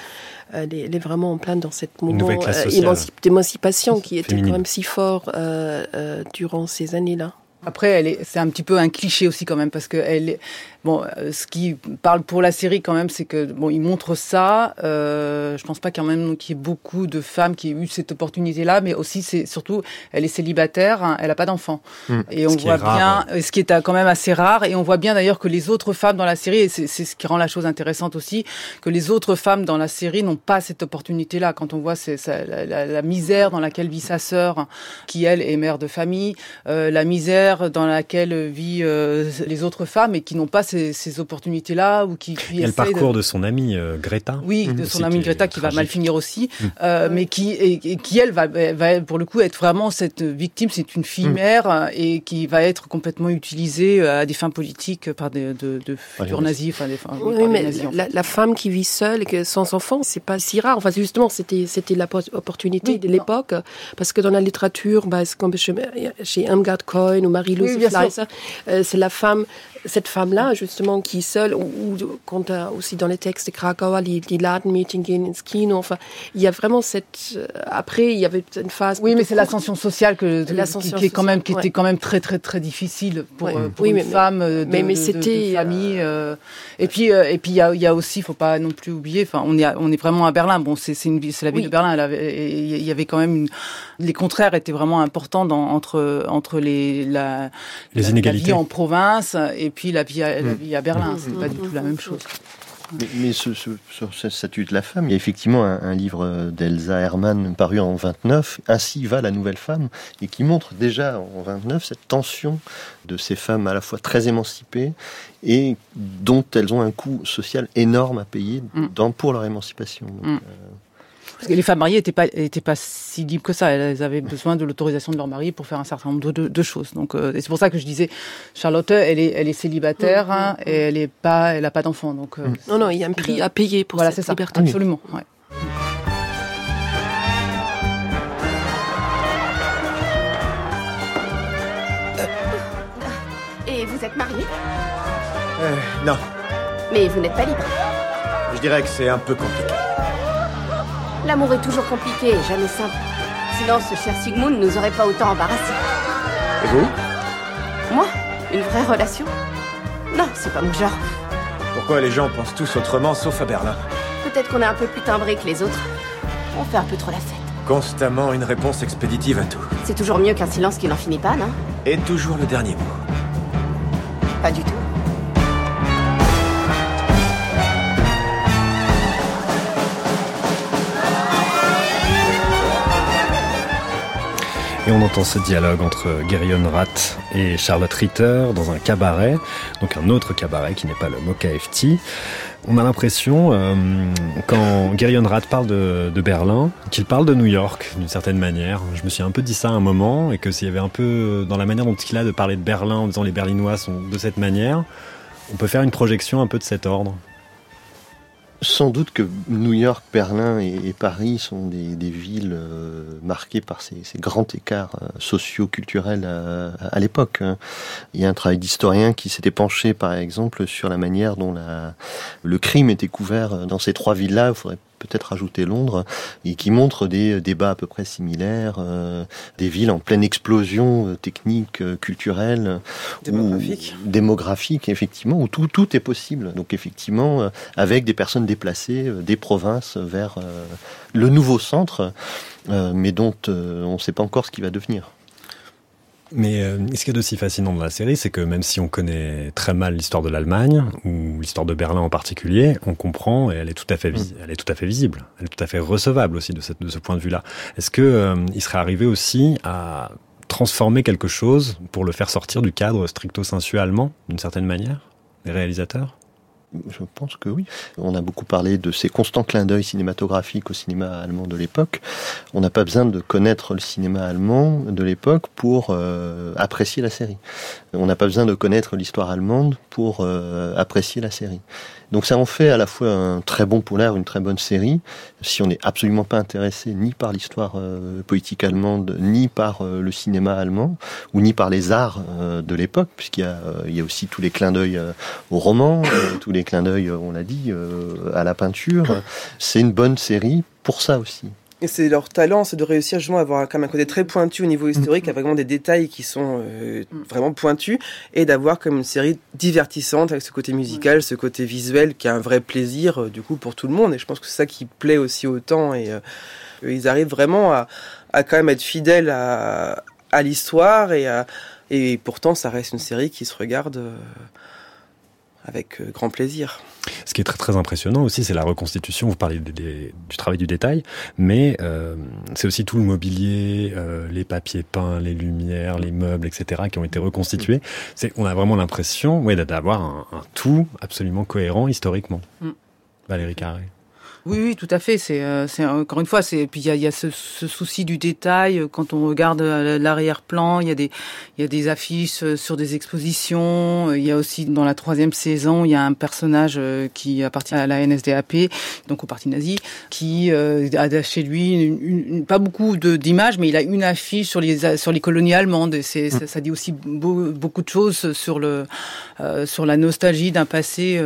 elle est, elle est, vraiment en plein dans cette moment euh, d'émancipation qui était féminine. quand même si fort euh, euh, durant ces années-là. Après, c'est un petit peu un cliché aussi quand même parce que elle, bon, euh, ce qui parle pour la série quand même, c'est que bon, il montre ça. Euh, je pense pas quand même qu'il y ait beaucoup de femmes qui aient eu cette opportunité-là, mais aussi c'est surtout, elle est célibataire, hein, elle a pas d'enfant, mmh. et on voit bien, ce qui est quand même assez rare, et on voit bien d'ailleurs que les autres femmes dans la série, et c'est ce qui rend la chose intéressante aussi, que les autres femmes dans la série n'ont pas cette opportunité-là. Quand on voit c'est la, la, la, misère dans laquelle vit sa sœur, qui elle est mère de famille, euh, la misère dans laquelle vit euh, les autres femmes et qui n'ont pas ces, ces opportunités-là ou qui, qui il y a le parcours de... de son amie euh, Greta. Oui, de son amie Greta qui, va mal finir aussi, mmh. euh, mais qui et, et, qui elle va, va pour le coup être vraiment cette victime. C'est une fille mère mmh. et qui va être complètement utilisée euh, à des fins politiques par des de, de futurs oui, nazis. Enfin, des, enfin, oui, oui mais nazis, la, la, femme qui vit seule et sans enfant, c'est pas si rare. Enfin, justement, c'était c'était l'opportunité oui, de l'époque parce que dans la littérature, bah, comme chez, chez Irmgard Cohen ou Marie-Louise euh, c'est la femme cette femme-là, justement qui seul, ou, ou quand euh, aussi dans les textes de Krakauer, les, les Ladenmädchen gehen ins Kino. Enfin, il y a vraiment cette. euh, après, il y avait une phase. Oui, mais c'est l'ascension sociale que, qui, qui est quand même, qui était quand même très très très difficile pour, Ouais. euh, pour Oui, une mais- femme de, mais- mais de- de- c'était, de famille. euh, et puis euh, et puis il y a, il y a aussi, faut pas non plus oublier. Enfin, on est à- on est vraiment à Berlin. Bon, c'est c'est une ville- c'est la ville Oui. de Berlin. Il y avait quand même une, les contraires étaient vraiment importants dans, entre entre les la Les la- inégalités. la vie en province et puis la vie à, Mm. vie à Berlin. Mm. C'est pas du tout la même chose. Mais, mais ce, ce- sur ce statut de la femme, il y a effectivement un, un livre d'Elsa Hermann paru en 29, Ainsi va la nouvelle femme, et qui montre déjà en 29 cette tension de ces femmes à la fois très émancipées et dont elles ont un coût social énorme à payer Mm. dans, pour leur émancipation. Donc, Mm. euh, Parce que les femmes mariées n'étaient pas, étaient pas si libres que ça. Elles avaient besoin de l'autorisation de leur mari pour faire un certain nombre de, de- de choses. Donc, euh, et c'est pour ça que je disais, Charlotte, elle est, elle est célibataire Mm, hein, et elle est pas, elle a pas d'enfant. Donc, euh, Non, non, il y a un prix à payer pour voilà, c'est cette ça. liberté. Absolument. ouais. Et vous êtes marié Euh, non, Mais vous n'êtes pas libre. je dirais que c'est un peu compliqué. L'amour est toujours compliqué et jamais simple. Sinon, ce cher Sigmund nous aurait pas autant embarrassés. Et vous? Moi? Une vraie relation? Non, c'est pas mon genre. Pourquoi les gens pensent tous autrement sauf à Berlin? Peut-être qu'on est un peu plus timbré que les autres. On fait un peu trop la fête. Constamment une réponse expéditive à tout. C'est toujours mieux qu'un silence qui n'en finit pas, non? Et toujours le dernier mot. Pas du tout. Et on entend ce dialogue entre Gerion Rath et Charlotte Ritter dans un cabaret, donc un autre cabaret qui n'est pas le MoKFT. On a l'impression, euh, quand Gerion Rath parle de Berlin, qu'il parle de New York d'une certaine manière. Je me suis un peu dit ça à un moment, et que s'il y avait un peu, dans la manière dont il a de parler de Berlin en disant les Berlinois sont de cette manière, on peut faire une projection un peu de cet ordre. Sans doute que New York, Berlin et, Paris sont des, villes euh, marquées par ces, grands écarts euh, socio-culturels à, à l'époque. hein. Il y a un travail d'historien qui s'était penché, par exemple, sur la manière dont le crime était couvert dans ces trois villes-là. Il faudrait peut-être rajouter Londres, et qui montre des débats à peu près similaires, euh, des villes en pleine explosion euh, technique, euh, culturelle, Démographique. ou démographique, effectivement, où tout, tout est possible. Donc effectivement, euh, avec des personnes déplacées euh, des provinces vers euh, le nouveau centre, euh, mais dont euh, on ne sait pas encore ce qui va devenir. Mais euh, ce qui est d'aussi fascinant dans la série, c'est que même si on connaît très mal l'histoire de l'Allemagne ou l'histoire de Berlin en particulier, on comprend et elle est tout à fait, vis- elle est tout à fait visible, elle est tout à fait recevable aussi de, cette, de ce point de vue-là. Est-ce que euh, il serait arrivé aussi à transformer quelque chose pour le faire sortir du cadre stricto sensu allemand d'une certaine manière, les réalisateurs? Je pense que oui. On a beaucoup parlé de ces constants clins d'œil cinématographiques au cinéma allemand de l'époque. On n'a pas besoin de connaître le cinéma allemand de l'époque pour euh, apprécier la série. On n'a pas besoin de connaître l'histoire allemande pour euh, apprécier la série. Donc ça en fait à la fois un très bon polar, une très bonne série, si on n'est absolument pas intéressé ni par l'histoire euh, politique allemande, ni par euh, le cinéma allemand, ou ni par les arts euh, de l'époque, puisqu'il y, a, euh, y a aussi tous les clins d'œil au roman, tous les clins d'œil, on l'a dit, à la peinture. C'est une bonne série pour ça aussi. Et c'est leur talent, c'est de réussir justement à avoir comme un côté très pointu au niveau historique, avec vraiment des détails qui sont euh, vraiment pointus, et d'avoir comme une série divertissante avec ce côté musical, ce côté visuel qui a un vrai plaisir euh, du coup pour tout le monde. Et je pense que c'est ça qui plaît aussi autant. Et euh, ils arrivent vraiment à, à quand même être fidèles à, à l'histoire et à, et pourtant ça reste une série qui se regarde avec euh, grand plaisir. Ce qui est très très impressionnant aussi, c'est la reconstitution. Vous parlez des- des- du travail du détail, mais euh, c'est aussi tout le mobilier, euh, les papiers peints, les lumières, les meubles, etc., qui ont été reconstitués. C'est, on a vraiment l'impression, ouais, d'avoir un, un tout absolument cohérent historiquement. Mm. Valérie Carré. Oui, oui, tout à fait. C'est, euh, c'est encore une fois, c'est puis il y a, y a ce, ce, souci du détail euh, quand on regarde euh, l'arrière-plan. Il y a des, il y a des affiches sur des expositions. Il y a aussi dans la troisième saison, il y a un personnage qui appartient à la NSDAP, donc au parti nazi, qui a chez lui une, une, pas beaucoup de, d'images, mais il a une affiche sur les sur les colonies allemandes. Et c'est, ça, ça, dit aussi beau, beaucoup de choses sur le sur la nostalgie d'un passé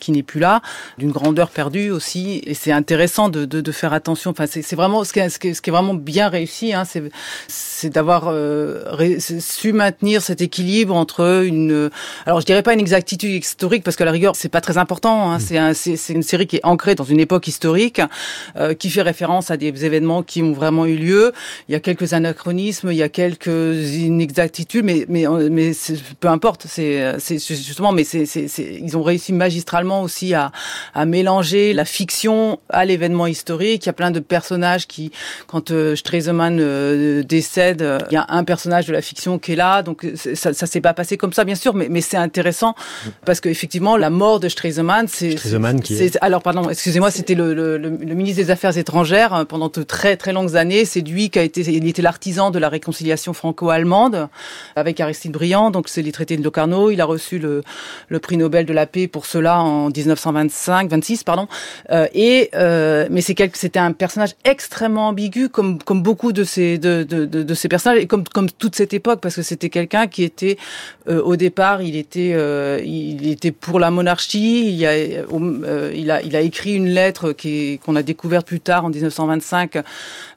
qui n'est plus là, d'une grandeur perdue aussi et c'est intéressant de, de, de, faire attention. Enfin, c'est vraiment ce qui, est, ce, qui est, vraiment bien réussi, hein, c'est d'avoir euh, su maintenir cet équilibre entre une, alors je dirais pas une exactitude historique parce que la rigueur c'est pas très important. Hein, c'est c'est une série qui est ancrée dans une époque historique, euh, qui fait référence à des événements qui ont vraiment eu lieu. Il y a quelques anachronismes, il y a quelques inexactitudes, mais mais mais peu importe. C'est justement, mais c'est ils ont réussi magistralement aussi à à mélanger la fiction à l'événement historique. Il y a plein de personnages qui, quand euh, Stresemann euh, décède, euh, il y a un personnage de la fiction qui est là. Donc ça, ça s'est pas passé comme ça, bien sûr, mais, mais c'est intéressant parce qu'effectivement, la mort de Stresemann, c'est... Stresemann qui est... Alors, pardon, excusez-moi, c'était le, le, le, ministre des Affaires étrangères pendant de très très longues années. C'est lui qui a été, il était l'artisan de la réconciliation franco-allemande avec Aristide Briand. Donc c'est les traités de Locarno. Il a reçu le, le prix Nobel de la paix pour cela en 1925, 26, pardon. Euh, et et euh, mais c'est c'était un personnage extrêmement ambigu, comme comme beaucoup de ces de, de, de, de ces personnages et comme comme toute cette époque, parce que c'était quelqu'un qui était euh, au départ, il était euh, il était pour la monarchie. Il a euh, il a il a écrit une lettre qui qu'on a découverte plus tard en 1925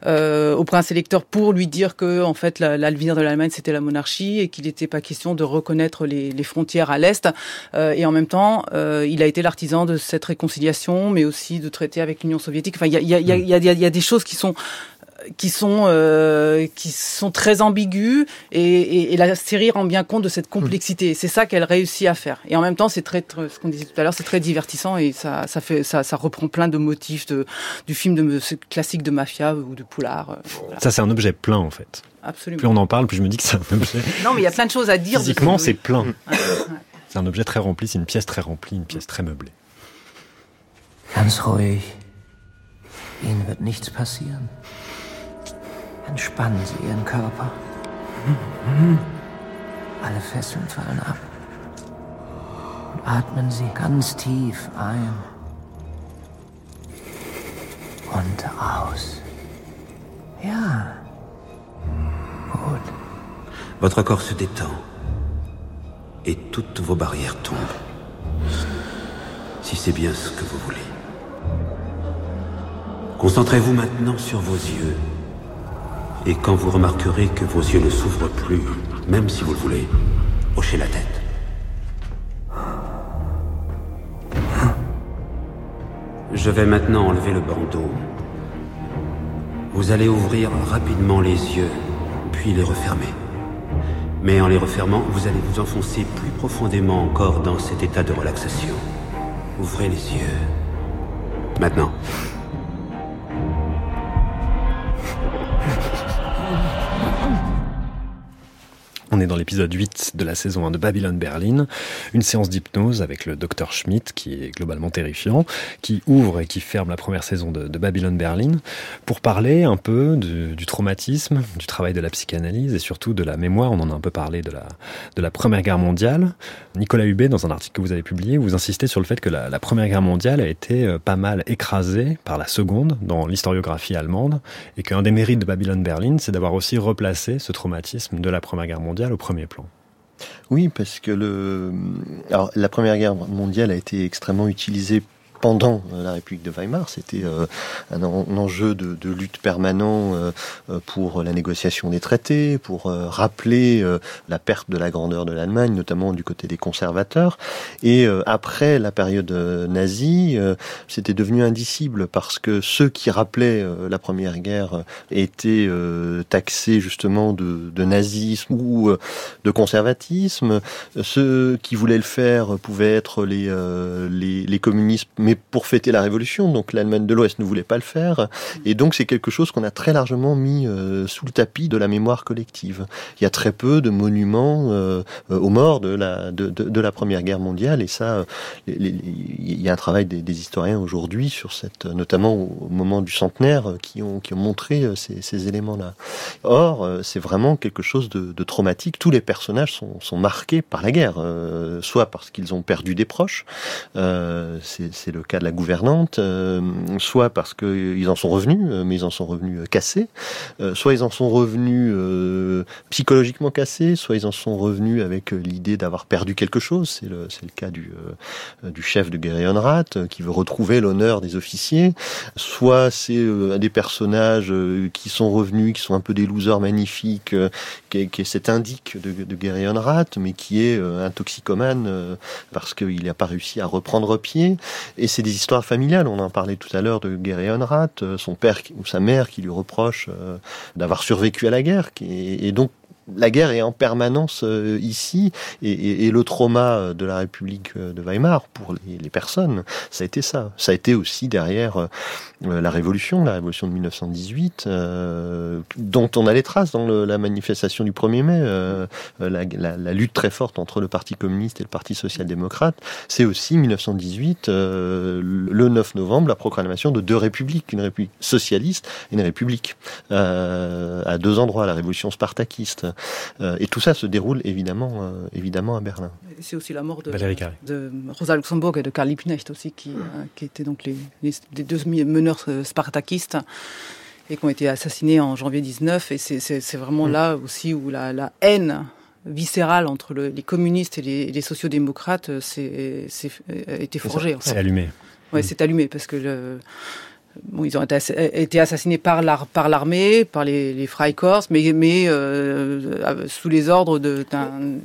euh, au prince électeur pour lui dire que en fait l'avenir de l'Allemagne c'était la monarchie et qu'il n'était pas question de reconnaître les, les frontières à l'est. et en même temps, il a été l'artisan de cette réconciliation, mais aussi de traité avec l'Union soviétique. Enfin, il y a, y, a, y, a, y a des choses qui sont qui sont euh, qui sont très ambiguës et, et, et, la série rend bien compte de cette complexité. C'est ça qu'elle réussit à faire. Et en même temps, c'est très, très, ce qu'on disait tout à l'heure, c'est très divertissant et ça, ça fait ça, ça reprend plein de motifs de, du film de ce classique de mafia ou de poulard. Euh, voilà. Ça, c'est un objet plein en fait. Absolument. Plus on en parle, plus je me dis que c'est un objet. non, mais il y a plein de choses à dire. Physiquement, c'est plein. Ouais, ouais. C'est un objet très rempli, c'est une pièce très remplie, une pièce très meublée. Ganz ruhig. Ihnen wird nichts passieren. Entspannen Sie Ihren Körper. Alle Fesseln fallen ab. Und atmen Sie ganz tief ein und aus. Ja. Gut. Votre corps se détend et toutes vos barrières tombent. Si c'est bien ce que vous voulez. Concentrez-vous maintenant sur vos yeux. Et quand vous remarquerez que vos yeux ne s'ouvrent plus, même si vous le voulez, hochez la tête. Je vais maintenant enlever le bandeau. Vous allez ouvrir rapidement les yeux, puis les refermer. Mais en les refermant, vous allez vous enfoncer plus profondément encore dans cet état de relaxation. Ouvrez les yeux. Maintenant. On est dans l'épisode 8 de la saison 1 de Babylon Berlin, une séance d'hypnose avec le docteur Schmidt qui est globalement terrifiant, qui ouvre et qui ferme la première saison de, de Babylon Berlin pour parler un peu du, traumatisme, du travail de la psychanalyse et surtout de la mémoire. On en a un peu parlé de la, de la Première Guerre mondiale. Nicolas Hubé, dans un article que vous avez publié, vous insistez sur le fait que la, la Première Guerre mondiale a été euh, pas mal écrasée par la Seconde dans l'historiographie allemande et qu'un des mérites de Babylon Berlin, c'est d'avoir aussi replacé ce traumatisme de la Première Guerre mondiale premier plan. Oui, parce que le, la Première Guerre mondiale a été extrêmement utilisée pendant la République de Weimar. C'était euh, un, enjeu de, lutte permanent euh, pour la négociation des traités, pour euh, rappeler la perte de la grandeur de l'Allemagne, notamment du côté des conservateurs. Et après la période nazie, c'était devenu indicible parce que ceux qui rappelaient la Première Guerre étaient taxés justement de, nazisme ou de conservatisme. Ceux qui voulaient le faire pouvaient être les communistes mais pour fêter la Révolution. Donc l'Allemagne de l'Ouest ne voulait pas le faire, et donc c'est quelque chose qu'on a très largement mis sous le tapis de la mémoire collective. Il y a très peu de monuments aux morts de la Première Guerre mondiale, et ça, il y a un travail des, historiens aujourd'hui sur cette, notamment au moment du centenaire, qui ont montré ces, éléments-là. Or, c'est vraiment quelque chose de, traumatique. Tous les personnages sont, marqués par la guerre, euh, soit parce qu'ils ont perdu des proches, euh, c'est cas de la gouvernante, euh, soit parce qu'ils en sont revenus, euh, mais ils en sont revenus cassés, euh, soit ils en sont revenus psychologiquement cassés, soit ils en sont revenus avec l'idée d'avoir perdu quelque chose. C'est le, le cas du, du chef de Gerionrat qui veut retrouver l'honneur des officiers, soit c'est des personnages qui sont revenus, qui sont un peu des losers magnifiques, qui, est cet indique de, de Rat, mais qui est un toxicomane parce qu'il n'a pas réussi à reprendre pied. Et c'est des histoires familiales. On en parlait tout à l'heure de Geryon Rat, son père ou sa mère qui lui reproche d'avoir survécu à la guerre. Et donc la guerre est en permanence euh, ici et, le trauma de la République de Weimar pour les, personnes, ça a été ça. Ça a été aussi derrière euh, la Révolution, la Révolution de 1918, euh, dont on a les traces dans la manifestation du 1er mai, la, lutte très forte entre le Parti communiste et le Parti social-démocrate. C'est aussi 1918, le 9 novembre, la proclamation de deux républiques, une république socialiste et une république à deux endroits, la Révolution spartakiste. Euh, et tout ça se déroule évidemment, euh, évidemment à Berlin. C'est aussi la mort de, de, Rosa Luxembourg et de Karl Liebknecht aussi, qui, euh, qui étaient donc les, les, deux meneurs spartakistes et qui ont été assassinés en janvier 19. Et c'est vraiment mm. là aussi où la, la haine viscérale entre le, les communistes et les, les sociodémocrates s'est été forgée. C'est allumé. Mm. c'est allumé parce que le, Ils ont été assassinés par l'armée, par les, les Freikorps, mais, mais euh, sous les ordres de,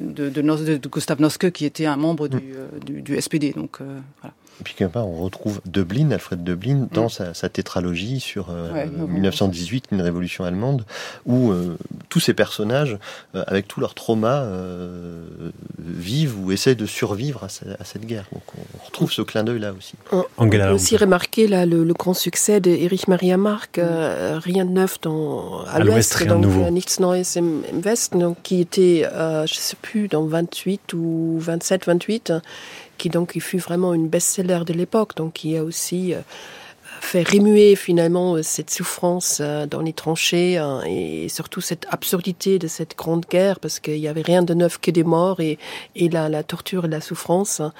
de, de, de, Gustav Noske, qui était un membre du, euh, du, du SPD. Donc, euh, voilà. Et puis quelque part, on retrouve Dublin, Alfred Dublin, dans sa, sa, tétralogie sur euh, 1918, une révolution. allemande, où euh, tous ces personnages, euh, avec tout leur trauma, euh, vivent ou essaient de survivre à, à, cette guerre. Donc on retrouve ce clin d'œil là aussi. On, on peut aussi remarquer là, le, le, grand succès d'Erich Maria Mark, Rien de neuf dans, à, l'ouest, donc Nichts Neues im, im Westen, donc, qui était, je ne sais plus, dans 28 ou 27, 28 qui donc il fut vraiment une best-seller de l'époque, donc qui a aussi euh, fait remuer finalement euh, cette souffrance euh, dans les tranchées hein, et surtout cette absurdité de cette grande guerre parce qu'il n'y avait rien de neuf que des morts et, la, la torture et la souffrance hein,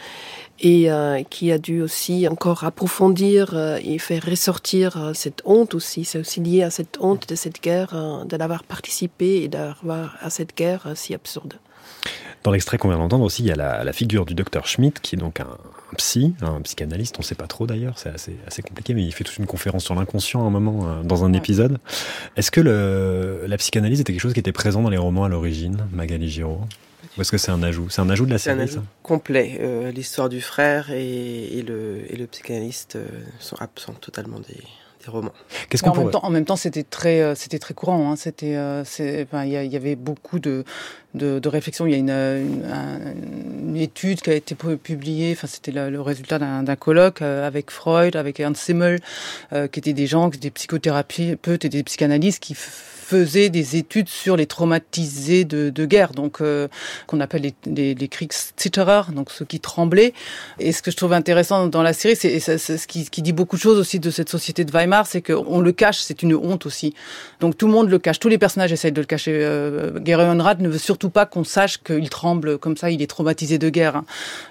et qui a dû aussi encore approfondir et faire ressortir cette honte aussi. C'est aussi lié à cette honte de cette guerre, de l'avoir participé et d'avoir à cette guerre si absurde. Dans l'extrait qu'on vient d'entendre aussi, il y a la, la, figure du docteur Schmidt, qui est donc un, un psy, un psychanalyste, on ne sait pas trop d'ailleurs, c'est assez, assez, compliqué, mais il fait toute une conférence sur l'inconscient à un moment, euh, dans un épisode. Est-ce que le, la psychanalyse était quelque chose qui était présent dans les romans à l'origine, Magali Giraud? Ou est-ce que c'est un ajout? C'est un ajout de la série, un ajout complet. Euh, L'histoire du frère et, et, le, et le psychanalyste euh, sont absents totalement des, romans. Qu'est-ce qu'on en, même temps, en même temps, c'était très, euh, c'était très courant. Hein. C'était, euh, il y, y, avait beaucoup de, de, de réflexions. Il y a une, une, une, étude qui a été publiée. Enfin, c'était le, le, résultat d'un colloque euh, avec Freud, avec Ernst Simmel, euh, qui étaient des gens, des psychothérapeutes et des psychanalystes qui faisait des études sur les traumatisés de, de guerre, donc euh, qu'on appelle les, les, les Kriegszitterer, donc ceux qui tremblaient. Et ce que je trouve intéressant dans la série, c'est ce qui, qui, dit beaucoup de choses aussi de cette société de Weimar, c'est qu'on le cache, c'est une honte aussi. Donc tout le monde le cache, tous les personnages essayent de le cacher. Euh, Honrad ne veut surtout pas qu'on sache qu'il tremble comme ça, il est traumatisé de guerre.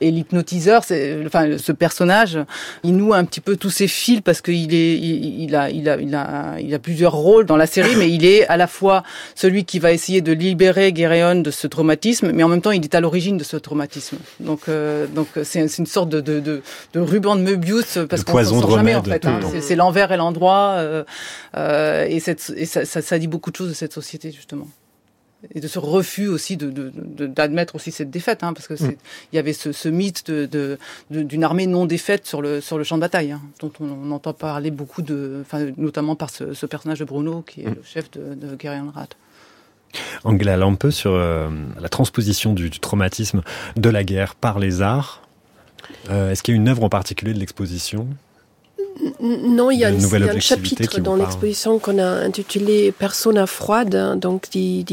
Et l'hypnotiseur, enfin, ce personnage, il noue un petit peu tous ses fils parce qu'il est, il, a, il a, il a, il a plusieurs rôles dans la série, mais il est à la fois celui qui va essayer de libérer Guéréon de ce traumatisme, mais en même temps, il est à l'origine de ce traumatisme. Donc, euh, donc c'est une sorte de, de, de, de, ruban de Möbius parce qu'on ne sort jamais en fait. Hein. C'est l'envers et l'endroit, euh, euh, et, cette, et ça, ça, ça dit beaucoup de choses de cette société justement et de ce refus aussi de d'admettre aussi cette défaite, hein, parce que mm. il y avait ce, ce mythe de d'une armée non défaite sur le sur le champ de bataille, hein, dont on, on, entend parler beaucoup de, enfin notamment par ce, ce personnage de Bruno qui est mm. le chef de, de Rat. Angela Lampe sur euh, la transposition du, du, traumatisme de la guerre par les arts. Euh, Est-ce qu'il y a une œuvre en particulier de l'exposition? Non, il y a, Une un, nouvelle il y a un objectivité chapitre dans l'exposition qu'on a intitulé Persona froide. Donc, die,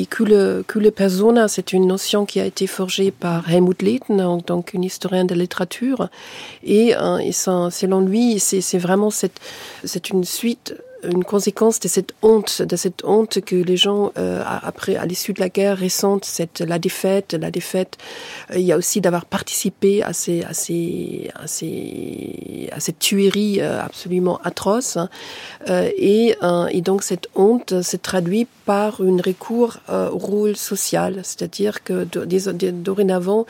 Persona, c'est une notion qui a été forgée par Helmut Lehten, donc un historien de littérature. Et, euh, et selon lui, c'est c'est vraiment cette, c'est une suite une conséquence de cette honte, de cette honte que les gens euh, après à l'issue de la guerre ressentent cette la défaite, la défaite. Euh, il y a aussi d'avoir participé à ces à ces à ces à cette tuerie euh, absolument atroce. Euh, et et donc cette honte se traduit par un recours au rôle social, c'est-à-dire que dorénavant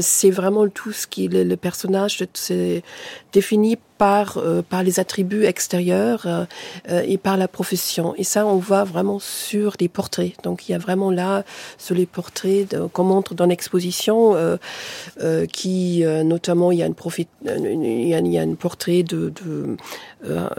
c'est vraiment tout ce qui le, le personnage c'est défini par euh, par les attributs extérieurs euh, euh, et par la profession. Et ça, on voit vraiment sur des portraits. Donc, il y a vraiment là, sur les portraits qu'on montre dans l'exposition, euh, euh, qui, notamment, il y a une profit, une- il y a, il y a un portrait de, de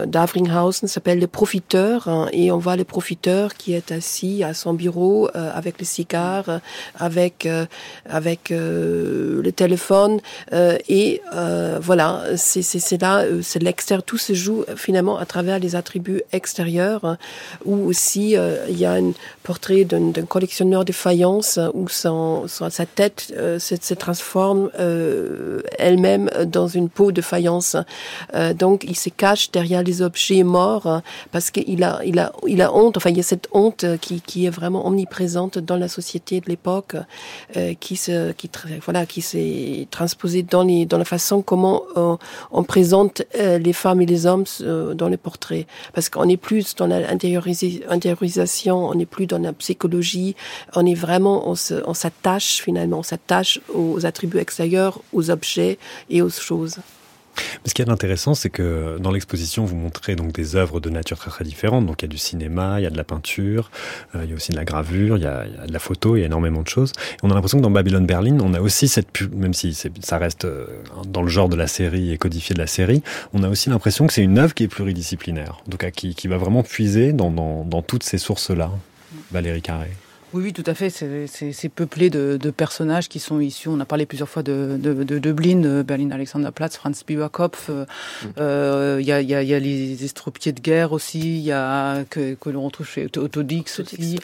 d'Avringhausen, s'appelle le profiteur, hein, et on voit le profiteur qui est assis à son bureau euh, avec le cigare, euh, avec euh, avec euh, le téléphone, euh, et euh, voilà, c'est c'est là, euh, c'est l'extérieur, tout se joue euh, finalement à travers les attributs extérieurs, hein, où aussi euh, il y a un portrait d'un collectionneur de faïences euh, où son, sa tête euh, se, se transforme euh, elle-même dans une peau de faïence. Euh, donc il se cache derrière les objets morts parce qu'il a, il a, il a honte. Enfin, il y a cette honte euh, qui, qui est vraiment omniprésente dans la société de l'époque, euh, qui se, qui voilà, qui s'est transposée dans les, dans la façon comment on, présente euh, les femmes et les hommes dans les portraits. Parce qu'on est plus dans la intériorisé- intériorisation, on n'est plus dans la psychologie, on est vraiment, on s'attache finalement, on s'attache aux attributs extérieurs, aux objets et aux choses. Mais ce qui est intéressant, c'est que dans l'exposition, vous montrez donc des œuvres de nature très très différentes. Donc il y a du cinéma, il y a de la peinture, euh, il y a aussi de la gravure, il y a, de la photo, il y a énormément de choses. Et on a l'impression que dans Babylon Berlin, on a aussi cette pu- même si ça reste euh, dans le genre de la série et codifié de la série, on a aussi l'impression que c'est une œuvre qui est pluridisciplinaire, en tout cas qui, qui va vraiment puiser dans, dans, dans toutes ces sources-là. Valérie Carré. Oui, oui, tout à fait. C'est- peuplé de, de personnages qui sont issus. On a parlé plusieurs fois de, de, de Dublin, de Berlin Alexanderplatz, Franz Biberkopf. euh, euh, Il y, a, il y, a, il y a les estropiés de guerre aussi. Il y a que, que l'on retrouve chez Otto Dix aussi.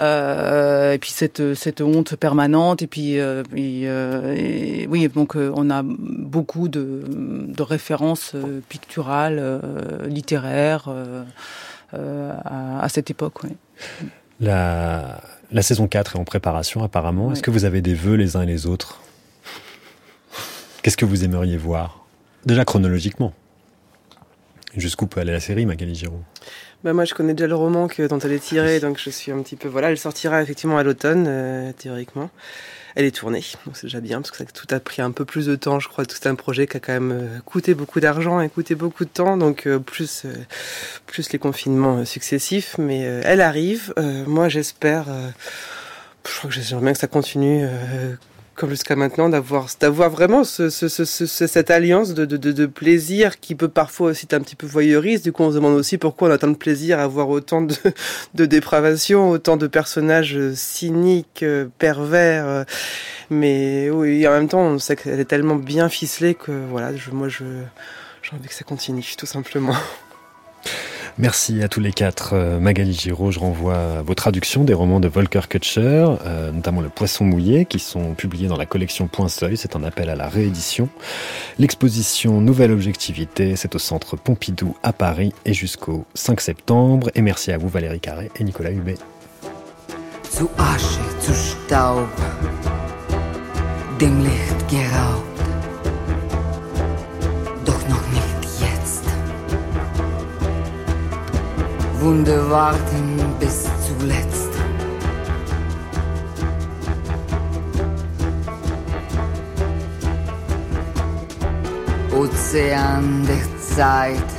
Euh, et puis cette, cette honte permanente. Et puis, euh, et, et- oui, donc on a beaucoup de, de références picturales, littéraires à, à cette époque. oui. La, la saison 4 est en préparation apparemment. Est-ce que vous avez des vœux les uns et les autres? Qu'est-ce que vous aimeriez voir? Déjà chronologiquement. Jusqu'où peut aller la série, Magali Giraud? Bah moi, je connais déjà le roman que, dont elle est tirée, donc je suis un petit peu. Voilà, elle sortira effectivement à l'automne, euh, théoriquement. Elle est tournée, donc c'est déjà bien, parce que ça, tout a pris un peu plus de temps, je crois. Tout un projet qui a quand même euh, coûté beaucoup d'argent et coûté beaucoup de temps, donc euh, plus, plus les confinements successifs. Mais elle arrive. Moi, j'espère. je crois que j'aimerais bien que ça continue. Comme jusqu'à maintenant, d'avoir vraiment ce, ce, ce, ce- cette alliance de, plaisir qui peut parfois aussi être un petit peu voyeuriste. Du coup, on se demande aussi pourquoi on a tant de plaisir à voir autant de, de dépravation, autant de personnages euh, cyniques, euh, pervers. euh, Mais oui, en même temps, on est tellement bien ficelée que voilà, moi, j'ai envie que ça continue, tout simplement. Merci à tous les quatre. Euh, Magali Giraud, je renvoie à vos traductions des romans de Volker Kutscher, euh, notamment Le Poisson mouillé, qui sont publiés dans la collection Point Seuil. C'est un appel à la réédition. L'exposition Nouvelle Objectivité, c'est au centre Pompidou à Paris et jusqu'au 5 septembre. Et merci à vous Valérie Carré et Nicolas nicht Wunde warten bis zuletzt. Ozean der Zeit,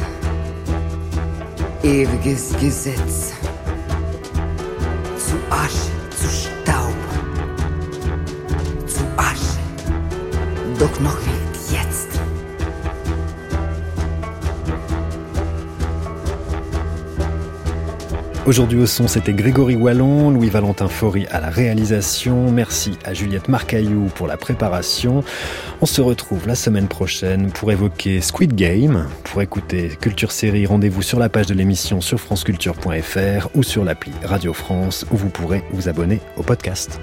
ewiges Gesetz. Zu Asche, zu Staub, zu Asche, doch noch nicht Aujourd'hui au son, c'était Grégory Wallon, Louis-Valentin Faury à la réalisation. Merci à Juliette Marcaillou pour la préparation. On se retrouve la semaine prochaine pour évoquer Squid Game. Pour écouter Culture Série, rendez-vous sur la page de l'émission sur franceculture.fr ou sur l'appli Radio France où vous pourrez vous abonner au podcast.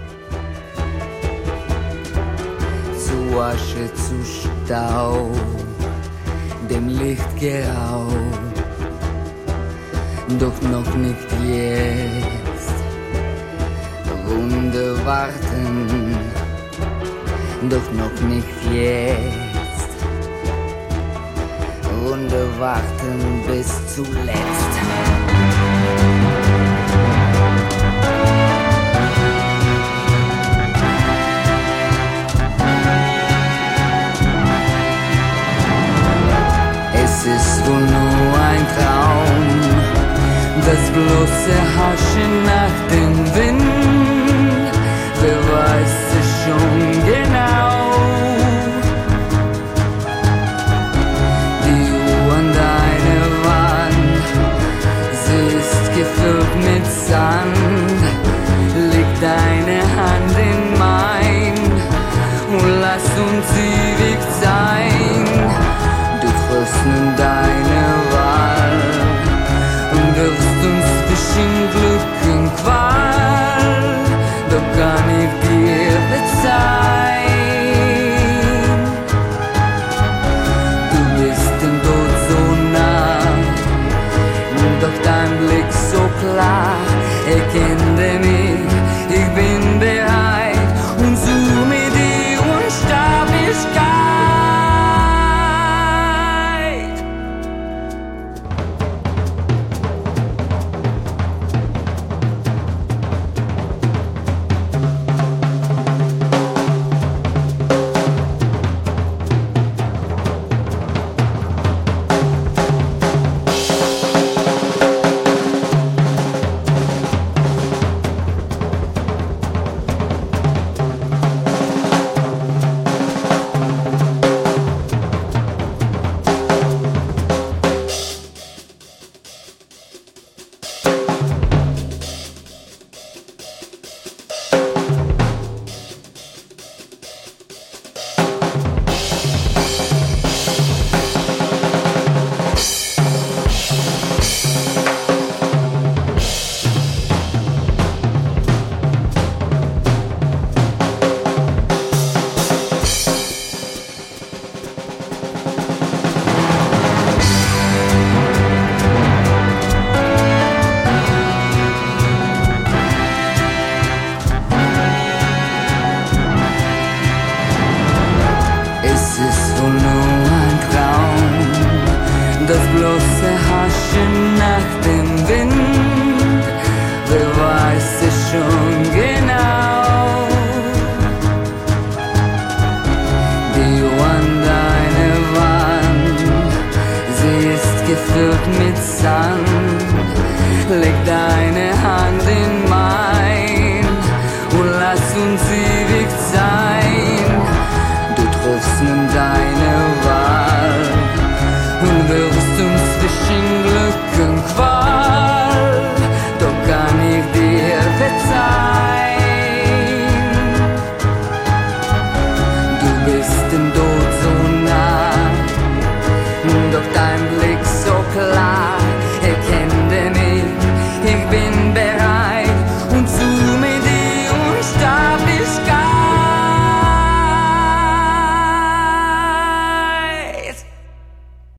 Doch noch nicht jetzt. Wunde warten, doch noch nicht jetzt. Wunde warten bis zuletzt. Es ist wohl nur ein Traum das bloße Haschen nach dem Wind, wer weiß es schon genau.